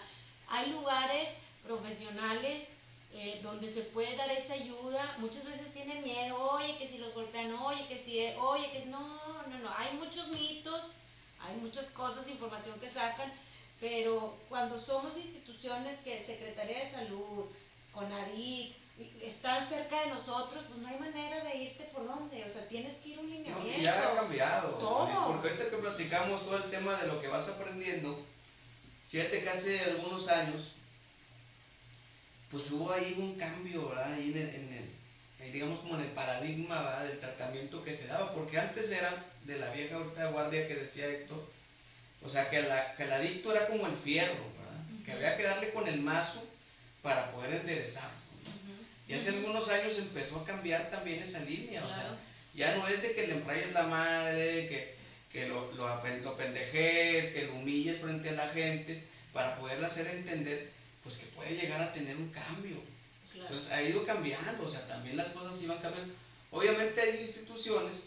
hay lugares profesionales eh, donde se puede dar esa ayuda. Muchas veces tienen miedo, oye, que si los golpean, oye, que si, oye, que no, no, no. Hay muchos mitos, hay muchas cosas, información que sacan, pero cuando somos instituciones que Secretaría de Salud, CONADIC, están cerca de nosotros, pues no hay manera de irte por dónde, o sea, tienes que ir un lineamiento. ya ha cambiado. Todo. Porque ahorita que platicamos todo el tema de lo que vas aprendiendo, Fíjate que hace algunos años, pues hubo ahí un cambio, ¿verdad? Ahí en el, en el ahí digamos como en el paradigma ¿verdad? del tratamiento que se daba, porque antes era de la vieja ahorita guardia que decía Héctor, o sea, que, la, que el adicto era como el fierro, ¿verdad? Que había que darle con el mazo para poder enderezarlo. ¿no? Y hace algunos años empezó a cambiar también esa línea, o sea, ya no es de que le emprayes la madre, que, que lo, lo, lo pendejes, que lo humilles frente a la gente, para poderle hacer entender, pues que puede llegar a tener un cambio. Claro. Entonces ha ido cambiando, o sea, también las cosas iban cambiando. Obviamente hay instituciones,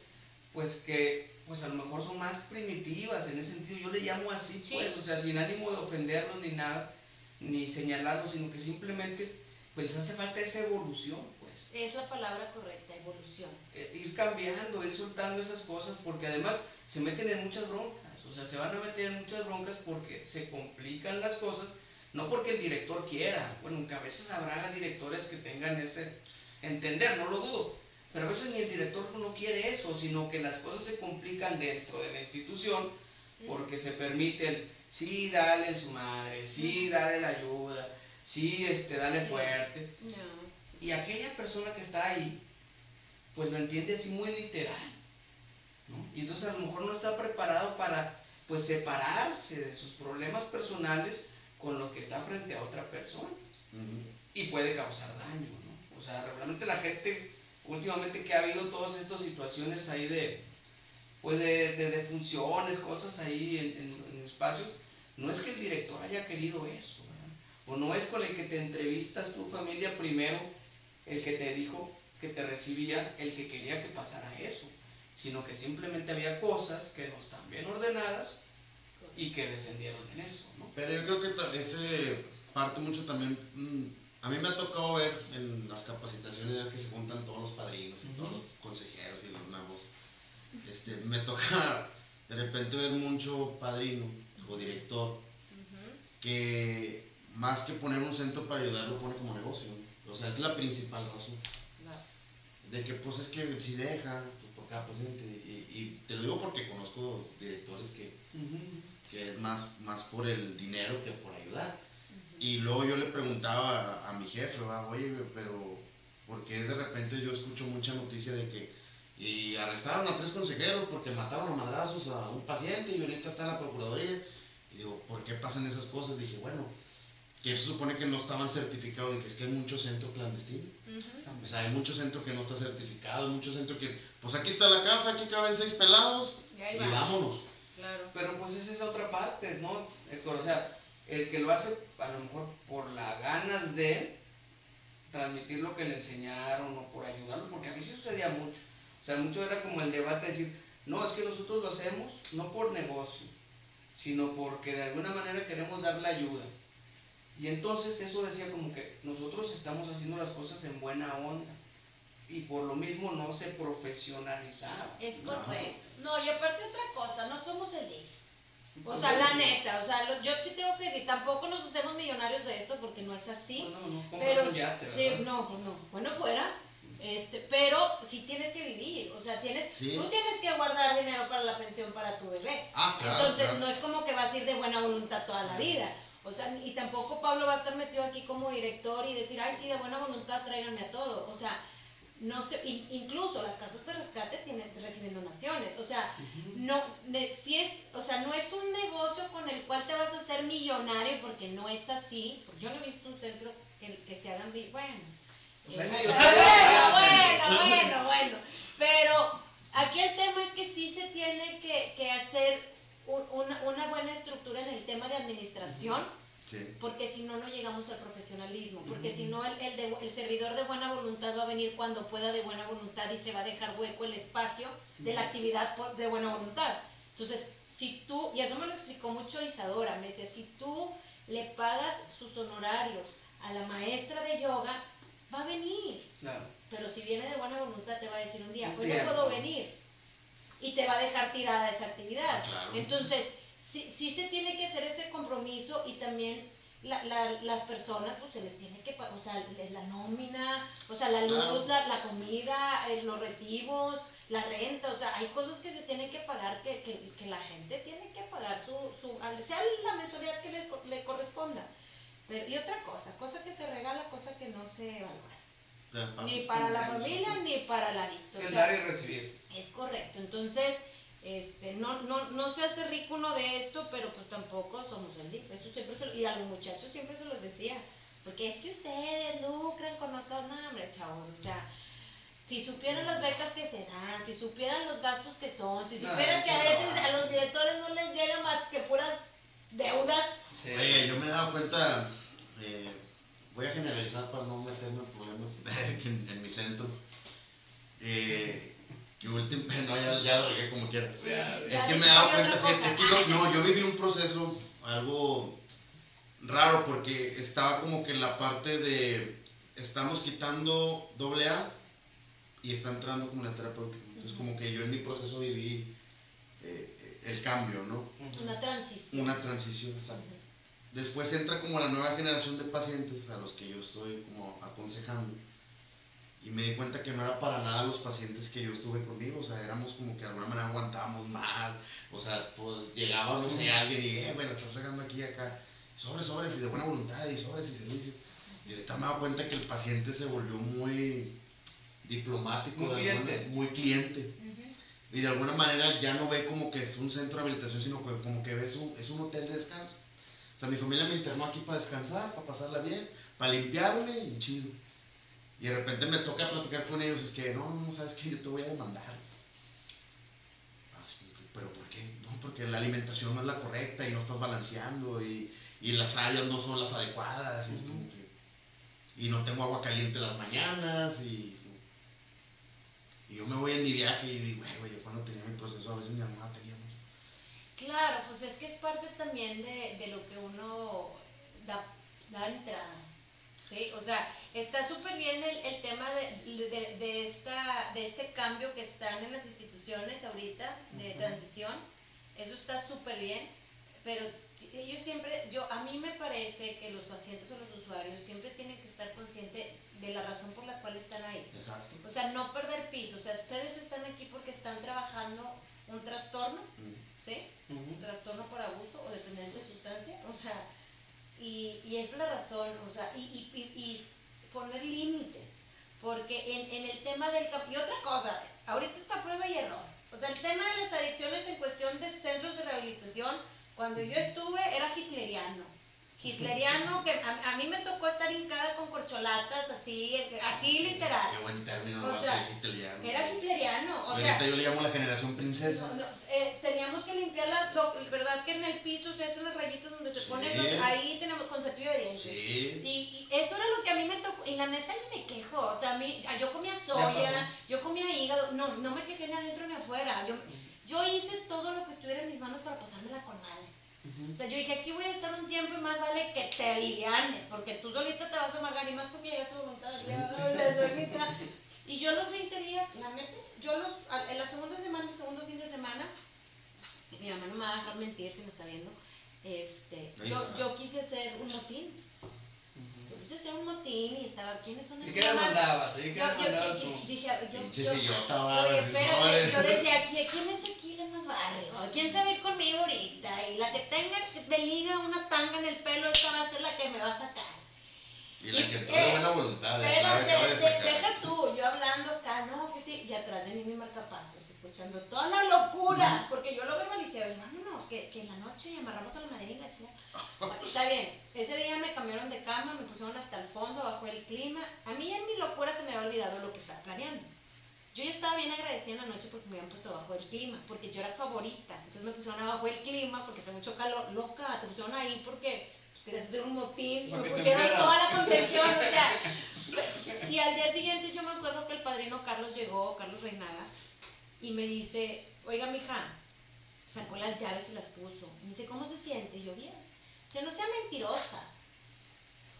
pues que, pues a lo mejor son más primitivas en ese sentido. Yo le llamo así, Sí. pues, o sea, sin ánimo de ofenderlos ni nada, ni señalarlos, sino que simplemente, pues les hace falta esa evolución, pues. Es la palabra correcta, evolución. Eh, ir cambiando, ir soltando esas cosas, porque además se meten en muchas broncas, o sea, se van a meter en muchas broncas porque se complican las cosas, no porque el director quiera, bueno, aunque a veces habrá directores que tengan ese entender, no lo dudo, pero a veces ni el director no quiere eso, sino que las cosas se complican dentro de la institución porque se permite el, sí, dale su madre, sí, dale la ayuda, sí, este, dale Sí. fuerte, y aquella persona que está ahí, pues lo entiende así muy literal. ¿no? Y entonces a lo mejor no está preparado para pues separarse de sus problemas personales con lo que está frente a otra persona. Y puede causar daño, ¿no? O sea, realmente la gente, últimamente que ha habido todas estas situaciones ahí de, pues de, de cosas ahí en, en- espacios, no es que el director haya querido eso. O no es con el que te entrevistas tu familia primero, el que te dijo que te recibía, el que quería que pasara eso, sino que simplemente había cosas que no están bien ordenadas y que descendieron en eso. Pero yo creo que ese parte mucho también. A mí me ha tocado ver en las capacitaciones que se juntan todos los padrinos y todos los consejeros y los nabos. Este, me toca de repente ver mucho padrino o director que más que poner un centro para ayudar lo pone como negocio. O sea, es la principal razón. Claro. De que pues es que si deja, pues por cada paciente. Y, y te lo digo porque conozco directores que, que es más, más por el dinero que por ayudar. Y luego yo le preguntaba a, a mi jefe, ¿va? oye, pero ¿por qué de repente yo escucho mucha noticia de que y arrestaron a tres consejeros porque mataron a madrazos a un paciente y ahorita está en la procuraduría? Y digo, ¿por qué pasan esas cosas? Dije, bueno, que se supone que no estaban certificados y que es que hay mucho centro clandestino. O sea, hay mucho centro que no está certificado, hay mucho centro que, pues aquí está la casa, aquí caben seis pelados Y ahí y va. vámonos. Claro. Pero pues esa es otra parte, ¿no, Héctor? O sea, el que lo hace a lo mejor por las ganas de transmitir lo que le enseñaron o por ayudarlo, porque a mí sí sucedía mucho. O sea, mucho era como el debate de decir, no, es que nosotros lo hacemos no por negocio, sino porque de alguna manera queremos dar la ayuda. Y entonces eso decía como que nosotros estamos haciendo las cosas en buena onda. Y por lo mismo no se profesionalizaba. Es No. correcto. No, y aparte otra cosa, no somos el DIF. O sea, la neta, o sea, lo- yo sí tengo que decir, tampoco nos hacemos millonarios de esto porque no es así. Pues no, Pero, un yate, sí, no, pues no, bueno fuera, este, pero sí tienes que vivir, o sea, tienes, Sí. tú tienes que guardar dinero para la pensión para tu bebé. Ah, claro. Entonces, claro. no es como que vas a ir de buena voluntad toda la vida. O sea, y tampoco Pablo va a estar metido aquí como director y decir, ay, sí, de buena voluntad, tráiganme a todo. O sea, no in- incluso las casas de rescate tienen, reciben donaciones. O sea, no, si es, o sea, no es un negocio con el cual te vas a hacer millonario porque no es así. Porque yo no he visto un centro que, que se hagan, bueno. Pues eh, bueno, bueno, bueno, bueno. Pero aquí el tema es que sí se tiene que, que hacer un- una, una buena estructura en el tema de administración, Sí. porque si no, no llegamos al profesionalismo, porque si no, el, el de- el servidor de buena voluntad va a venir cuando pueda de buena voluntad y se va a dejar hueco el espacio de la actividad por- de buena voluntad. Entonces, si tú, y eso me lo explicó mucho Isadora, me decía, si tú le pagas sus honorarios a la maestra de yoga, va a venir. Claro. Pero si viene de buena voluntad, te va a decir un día, hoy no puedo venir. Y te va a dejar tirada esa actividad. Ah, claro. Entonces, sí, sí se tiene que hacer ese compromiso y también la- la- las personas, pues se les tiene que pagar, o sea, les la nómina, o sea, la luz, Claro. la, la comida, eh, los recibos, la renta, o sea, hay cosas que se tienen que pagar, que, que, que la gente tiene que pagar su, su sea la mensualidad que le, le Pero, y otra cosa, cosa que se regala, cosa que no se valora. Ni para la familia, ni para el adicto. Sea, dar y recibir. es correcto. Entonces, este, no, no, no se hace rico uno de esto, pero pues tampoco somos el DIF. Eso siempre se y a los muchachos siempre se los decía. Porque es que ustedes lucran con nosotros. No, hombre, chavos, o sea, si supieran las becas que se dan, si supieran los gastos que son, si No, supieran que a veces a los directores no les llega más que puras deudas. Sí. Oye, yo me he dado cuenta, eh, voy a generalizar para no meterme en problemas en, en mi centro, eh, que último, no, ya, ya lo regué como quiera. Ya, Es que me he dado cuenta, es que yo, no, yo viví un proceso algo raro porque estaba como que en la parte de, estamos quitando doble A y está entrando como la terapéutica. Entonces como que yo en mi proceso viví eh, eh, el cambio, ¿no? Una transición. Una transición, exacto. Después entra como la nueva generación de pacientes a los que yo estoy como aconsejando. Y me di cuenta que no era para nada los pacientes que yo estuve conmigo. O sea, éramos como que de alguna manera aguantábamos más. O sea, pues llegaba, no sé, alguien y, eh, bueno, estás regando aquí y acá. Sobres, sobres, y de buena voluntad, y sobres y servicio. Y ahorita me he dado cuenta que el paciente se volvió muy diplomático, Muy de alguna- cliente. muy cliente. Y de alguna manera ya no ve como que es un centro de habilitación, sino que como que ves un, es un hotel de descanso. O sea, mi familia me internó aquí para descansar, para pasarla bien, para limpiarme y chido. Y de repente me toca platicar con ellos, es que no, no, sabes que yo te voy a demandar. Así que, pero ¿por qué? No, porque la alimentación no es la correcta y no estás balanceando y, y las áreas no son las adecuadas. Y, es como que- y no tengo agua caliente en las mañanas y, y yo me voy en mi viaje y digo, "Güey, yo cuando tenía mi proceso a veces mi almohada teníamos. Claro, pues es que es parte también de, de lo que uno da, da entrada. ¿Sí? O sea, está súper bien el, el tema de, de, de esta, de este cambio que están en las instituciones ahorita de transición. Eso está súper bien, pero ellos siempre, yo a mí me parece que los pacientes o los usuarios siempre tienen que estar conscientes de la razón por la cual están ahí. Exacto. O sea, no perder piso. O sea, ustedes están aquí porque están trabajando un trastorno, ¿sí? un trastorno por abuso o dependencia de sustancia, o sea, y, y es la razón, o sea, y, y- y- poner límites, porque en, en el tema del... Y otra cosa, ahorita está prueba y error, o sea, el tema de las adicciones en cuestión de centros de rehabilitación, cuando yo estuve era hitleriano, hitleriano, que a, a mí me tocó estar hincada con corcholatas, así, así Qué literal, buen término, O sea, Hitler, era hitleriano, sea... ahorita yo le llamo la generación princesa. No, no, eh, teníamos que limpiar las, lo- verdad que en el piso se hacen las rayitas donde se Sí. ponen, los- ahí tenemos con cepillo de dientes. Sí. Y, y eso era lo que a mí me tocó, y la neta ni me quejo, o sea, a mí, yo comía soya, yo comía hígado, no, no me quejé ni adentro ni afuera, yo, yo hice todo lo que estuviera en mis manos para pasármela con madre. O sea, yo dije, aquí voy a estar un tiempo y más vale que te alivianes, porque tú solita te vas a amargar y más porque ya estuvo montada, ya, o sea, solita. Y yo los 20 días, la neta, yo los, en la segunda semana, el segundo fin de semana, y mi mamá no me va a dejar mentir si me está viendo, este, yo, yo quise hacer un motín. Yo quise hacer un motín y estaba, ¿quiénes son ¿Y qué le mandabas? ¿Y qué Yo, le yo- mandabas yo- tú? dije, yo, yo, Oye, va, espérate, yo decía, ¿qui- ¿quién es aquí la más barrio? ¿Quién se va a ir conmigo ahorita? Y la que tenga de liga una tanga en el pelo, esta va a ser la que me va a sacar. Y la que de buena voluntad. de Pero de- de deja tú, yo hablando acá, no, que sí, y atrás de mí mi marcapasos, escuchando toda la locura, porque yo lo verbalicé, y vámonos, que, que en la noche amarramos a la madera y la chica. Está bien, ese día me cambiaron de cama, me pusieron hasta el fondo, bajo el clima. A mí en mi locura se me había olvidado lo que estaba planeando. Yo ya estaba bien agradecida en la noche porque me habían puesto bajo el clima, porque yo era favorita. Entonces me pusieron abajo el clima porque hace mucho calor. Loca, te pusieron ahí porque querías hacer un motín. Me pusieron toda la contención, o sea. Y al día siguiente yo me acuerdo que el padrino Carlos llegó, Carlos Reinaga, y me dice, oiga, mija, sacó las llaves y las puso. Y me dice, ¿cómo se siente? Y yo, bien. Dice, no sea mentirosa.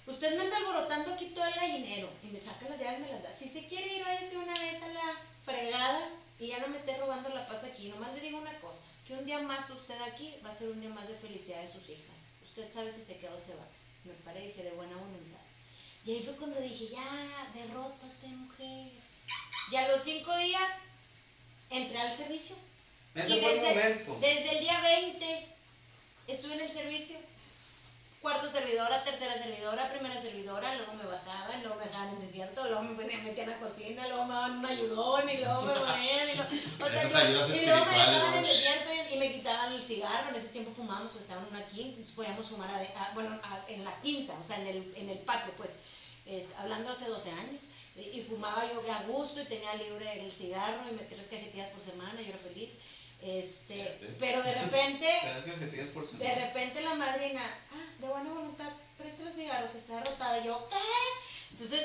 Usted me anda alborotando aquí todo el gallinero. Y me saca las llaves y me las da. Si se quiere ir, váyase una vez a la fregada y ya no me esté robando la paz aquí. Nomás le digo una cosa, que un día más usted aquí va a ser un día más de felicidad de sus hijas. Usted sabe si se queda o se va. Me paré y dije, de buena voluntad. Y ahí fue cuando dije, ya, derrótate, mujer. Y a los cinco días entré al servicio. Ese Y fue el desde- momento. Desde el día 20 estuve en el servicio. Cuarta servidora, tercera servidora, primera servidora, luego me bajaban, luego me dejaban en desierto, luego me, me metían a la cocina, luego me daban un ayudón y luego me ponían, y, o sea, yo- y luego me dejaban en desierto y, y me quitaban el cigarro, en ese tiempo fumábamos, pues estaban en una quinta, entonces podíamos fumar, ade- a- bueno, a- en la quinta, o sea, en el, en el patio, pues, es- hablando hace 12 años, y, y fumaba yo a gusto y tenía libre el cigarro y metí tres cajetillas por semana, yo era feliz, este, pero de repente... De repente la madrina, ah, de buena voluntad, preste los cigarros, está rotada. Y yo, ¿qué? Entonces,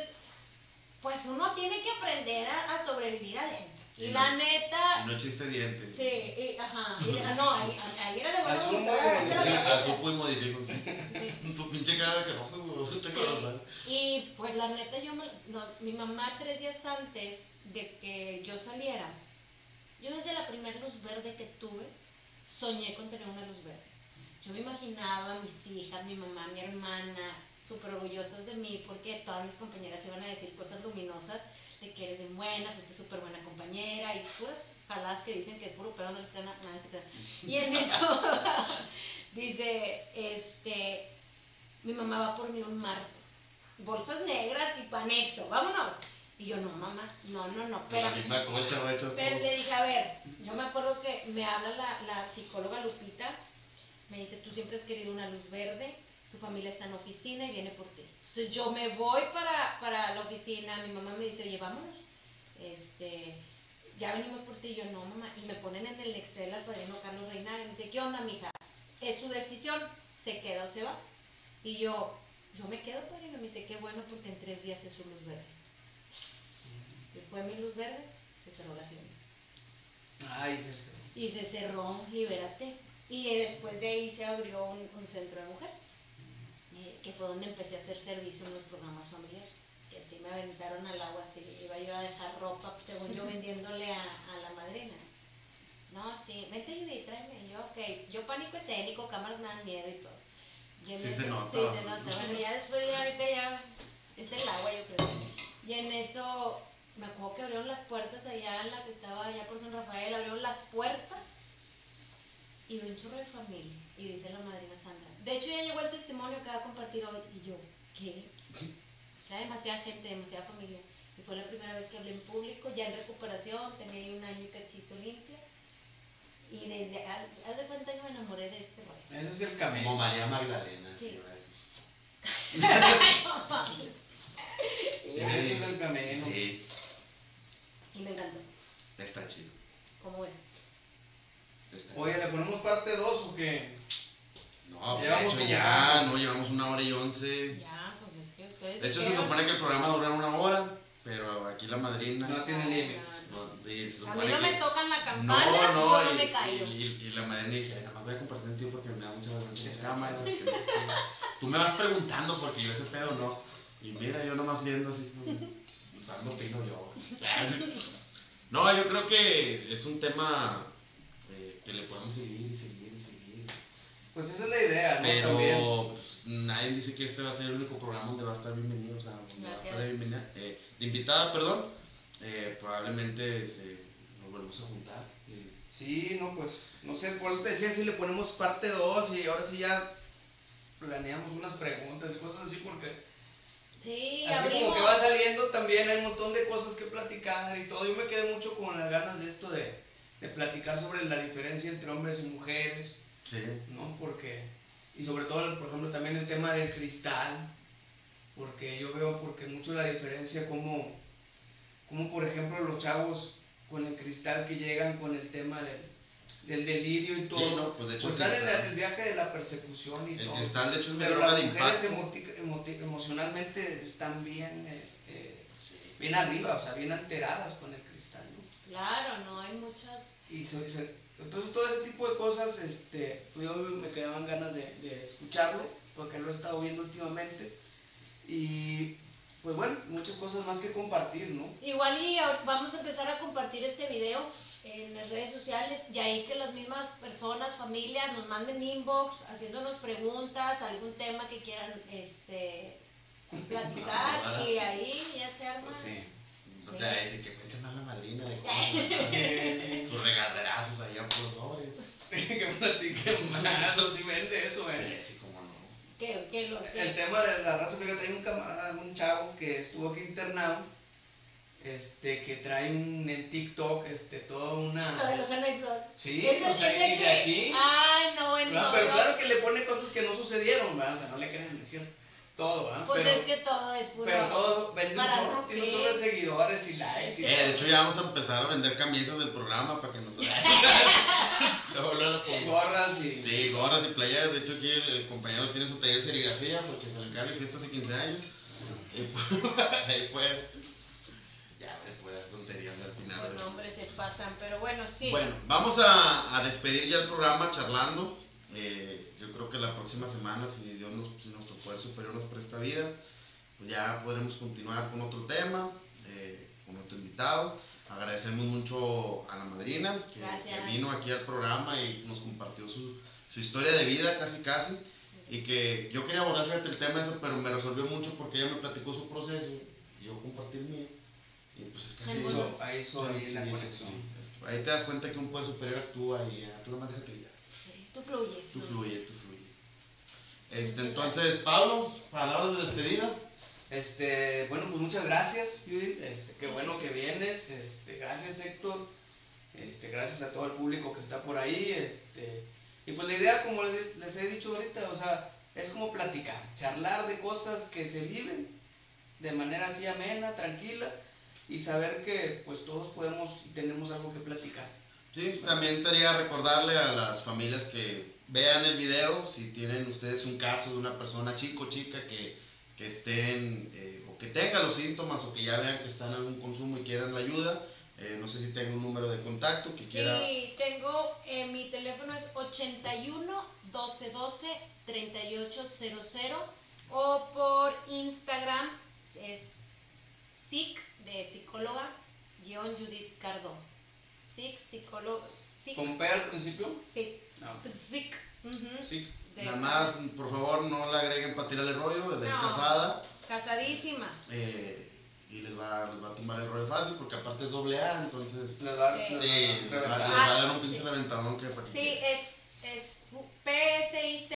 pues uno tiene que aprender a, a sobrevivir adentro. Y Y la no- neta, Y no chiste dientes. sí, y- ajá, y- no, ahí, ahí era de buena voluntad. asupo y modifico. Tu pinche cara que no, Sí. Y pues la neta, yo me, no, mi mamá tres días antes de que yo saliera, yo desde la primera luz verde que tuve, soñé con tener una luz verde. Yo me imaginaba a mis hijas, mi mamá, mi hermana, súper orgullosas de mí, porque todas mis compañeras iban a decir cosas luminosas de que eres bien buena, fuiste súper buena compañera, y puras jaladas que dicen que es puro pero no les crean nada, se crean. Y en eso dice, este, mi mamá va por mí un martes. Bolsas negras y panexo, vámonos. Y yo, no, mamá, no, no, no, Pero la misma Pero le dije, a ver, yo me acuerdo que me habla la, la psicóloga Lupita, me dice, tú siempre has querido una luz verde, tu familia está en oficina y viene por ti. Entonces yo me voy para, para la oficina, mi mamá me dice, oye, vámonos, este, ya venimos por ti, y yo no, mamá, y me ponen en el Excel al padrino Carlos Reina, y me dice, ¿qué onda, mija? Es su decisión, se queda o se va. Y yo, yo me quedo, padrino, me dice, qué bueno, porque en tres días es su luz verde. Y fue mi luz verde, se cerró la agenda. Ay, sí, sí. Y se cerró, libérate. Y después de ahí se abrió un, un centro de mujeres, eh, que fue donde empecé a hacer servicio en los programas familiares. Que así me aventaron al agua, así iba yo a dejar ropa, según yo vendiéndole a, a la madrina. No, sí, vente Judy, tráeme. Y yo, ok, yo pánico escénico, cámaras me dan miedo y todo. Y en Sí eso- se nota. Sí, se nota. Bueno, ya después, ya ahorita ya es el agua, yo creo. Y en eso, me acuerdo que abrieron las puertas allá en la que estaba allá por San Rafael, abrieron las puertas y vi un chorro de familia. Y dice la madrina Sandra. De hecho, ya llegó el testimonio que va a compartir hoy. Y yo, ¿qué? Era demasiada gente, demasiada familia. Y fue la primera vez que hablé en público, ya en recuperación, tenía ahí un año y cachito limpia. Y desde, haz de cuenta que me enamoré de este rollo. Ese es el camino. Como María Magdalena. Sí. sí, güey. Ese es el camino. Sí, Y me encantó. está chido. ¿Cómo es? Está Oye, ¿le ponemos parte 2 o qué? No, de Llevamos hecho ya, no, llevamos una hora y once. Ya, pues es que ustedes. De hecho, se supone que el programa dura una hora, pero aquí la madrina. No tiene límites. no, y se A mí no que- me tocan la No, campana, no, yo no y, me caigo. y, y- y la madrina dice, "Ay, nada más voy a compartir contigo porque me da mucha vergüenza las cámaras. que no sé qué". Tú me vas preguntando porque yo ese pedo no. Y mira, yo nomás viendo así, como, dando pino yo. No, yo creo que es un tema eh, que le podemos seguir y seguir y seguir. Pues esa es la idea, ¿no? Pero También. pues, nadie dice que este va a ser el único programa donde va a estar bienvenido, o sea, donde va a estar Gracias. de, bienvenida- eh, de invitada, perdón. Eh, probablemente se, nos volvemos a juntar. y- Sí, no, pues, no sé, por eso te decía si le ponemos parte 2 y ahora sí ya planeamos unas preguntas y cosas así porque Sí, así abrimos. como que va saliendo también hay un montón de cosas que platicar y todo. Yo me quedé mucho con las ganas de esto de, de platicar sobre la diferencia entre hombres y mujeres, Sí. ¿no? Porque, y sobre todo, por ejemplo, también el tema del cristal, porque yo veo porque mucho la diferencia como, como por ejemplo los chavos con el cristal que llegan con el tema del, del delirio y todo, Sí, no, pues de hecho pues están en el, viaje de la persecución y El todo. cristal, de hecho, es Pero las de mujeres emocionalmente están bien, eh, eh, bien arriba, o sea, bien alteradas con el cristal, ¿no? Claro, no, hay muchas. Y so- so- entonces todo ese tipo de cosas, este, pues yo me quedaban ganas de, de escucharlo, porque lo he estado viendo últimamente. Y pues bueno, muchas cosas más que compartir, ¿no? Igual y vamos a empezar a compartir este video en las redes sociales y ahí que las mismas personas, familias nos manden inbox haciéndonos preguntas, algún tema que quieran este platicar y ahí ya se arma. Pues sí. No te va a decir que cuente más la madrina de cómo Sí, sus regaderazos allá por los sobres. sí. que platiquen más, no si vende eso, Sí, eh. sí, cómo no. Que, que los que... El tema de la raza, fíjate, hay un camarada, un chavo que estuvo aquí internado, este, que trae un, en TikTok, este, toda Lo de una... los anexos. Sí, o sea, y de que- aquí... Ay, no, bueno. No, pero no. claro que le pone cosas que no sucedieron, ¿verdad? O sea, no le crean, es cierto. Todo, ¿verdad? Pues pero, es que todo es puro. pero todo vende un chorro, tiene un chorro de seguidores y likes. y. Eh, de hecho, ya vamos a empezar a vender camisas del programa para que nos. Como- gorras y... Sí, gorras y playeras. De hecho, aquí el, el compañero tiene su taller de serigrafía porque se le encarga fiestas de 15 años. Y pues, ahí puede. Los nombres se pasan, pero bueno, sí. Bueno, vamos a, a despedir ya el programa charlando. Eh, yo creo que la próxima semana, si Dios nos, si nuestro poder superior nos presta vida, pues ya podremos continuar con otro tema, eh, con otro invitado. Agradecemos mucho a la madrina que, que vino aquí al programa y nos compartió su, su historia de vida casi casi. Y que yo quería abordar, fíjate, el tema eso, pero me resolvió mucho porque ella me platicó su proceso y yo compartí el mío. Y pues es casi Sí, eso. Hizo- ahí hizo ahí Sí, la sí, conexión. sí. Ahí te das cuenta que un poder superior actúa y ya, tú nomás déjate guiar. Sí, tú fluye. Tú fluye, tú fluye. Este, entonces, Pablo, palabras de despedida. Este, bueno, pues muchas gracias, Judith. Este, qué bueno que vienes. Este, gracias, Héctor. Este, gracias a todo el público que está por ahí. Este, y pues la idea, como les, les he dicho ahorita, o sea, es como platicar, charlar de cosas que se viven de manera así amena, tranquila, y saber que pues todos podemos y tenemos algo que platicar. Sí, también quería recordarle a las familias que vean el video, si tienen ustedes un caso de una persona chico o chica que, que estén eh, o que tenga los síntomas o que ya vean que están en algún consumo y quieran la ayuda. eh, no sé si tengo un número de contacto que quiera. Sí, tengo, eh, mi teléfono es 81 12 12 3800 o por Instagram es SIC de psicóloga guion Judith Cardón. Psicóloga. Psic. ¿Con P al principio? Sí. Psic. Uh. Psic. Nada más, por favor, no la agreguen para tirarle rollo, es no. casada. Casadísima. Eh, y les va, les va a tumbar el rollo fácil porque aparte es doble A, entonces. Les va, sí. va, a dar un ah, pinche sí. reventadón que para Sí, es, es P, S, I, C.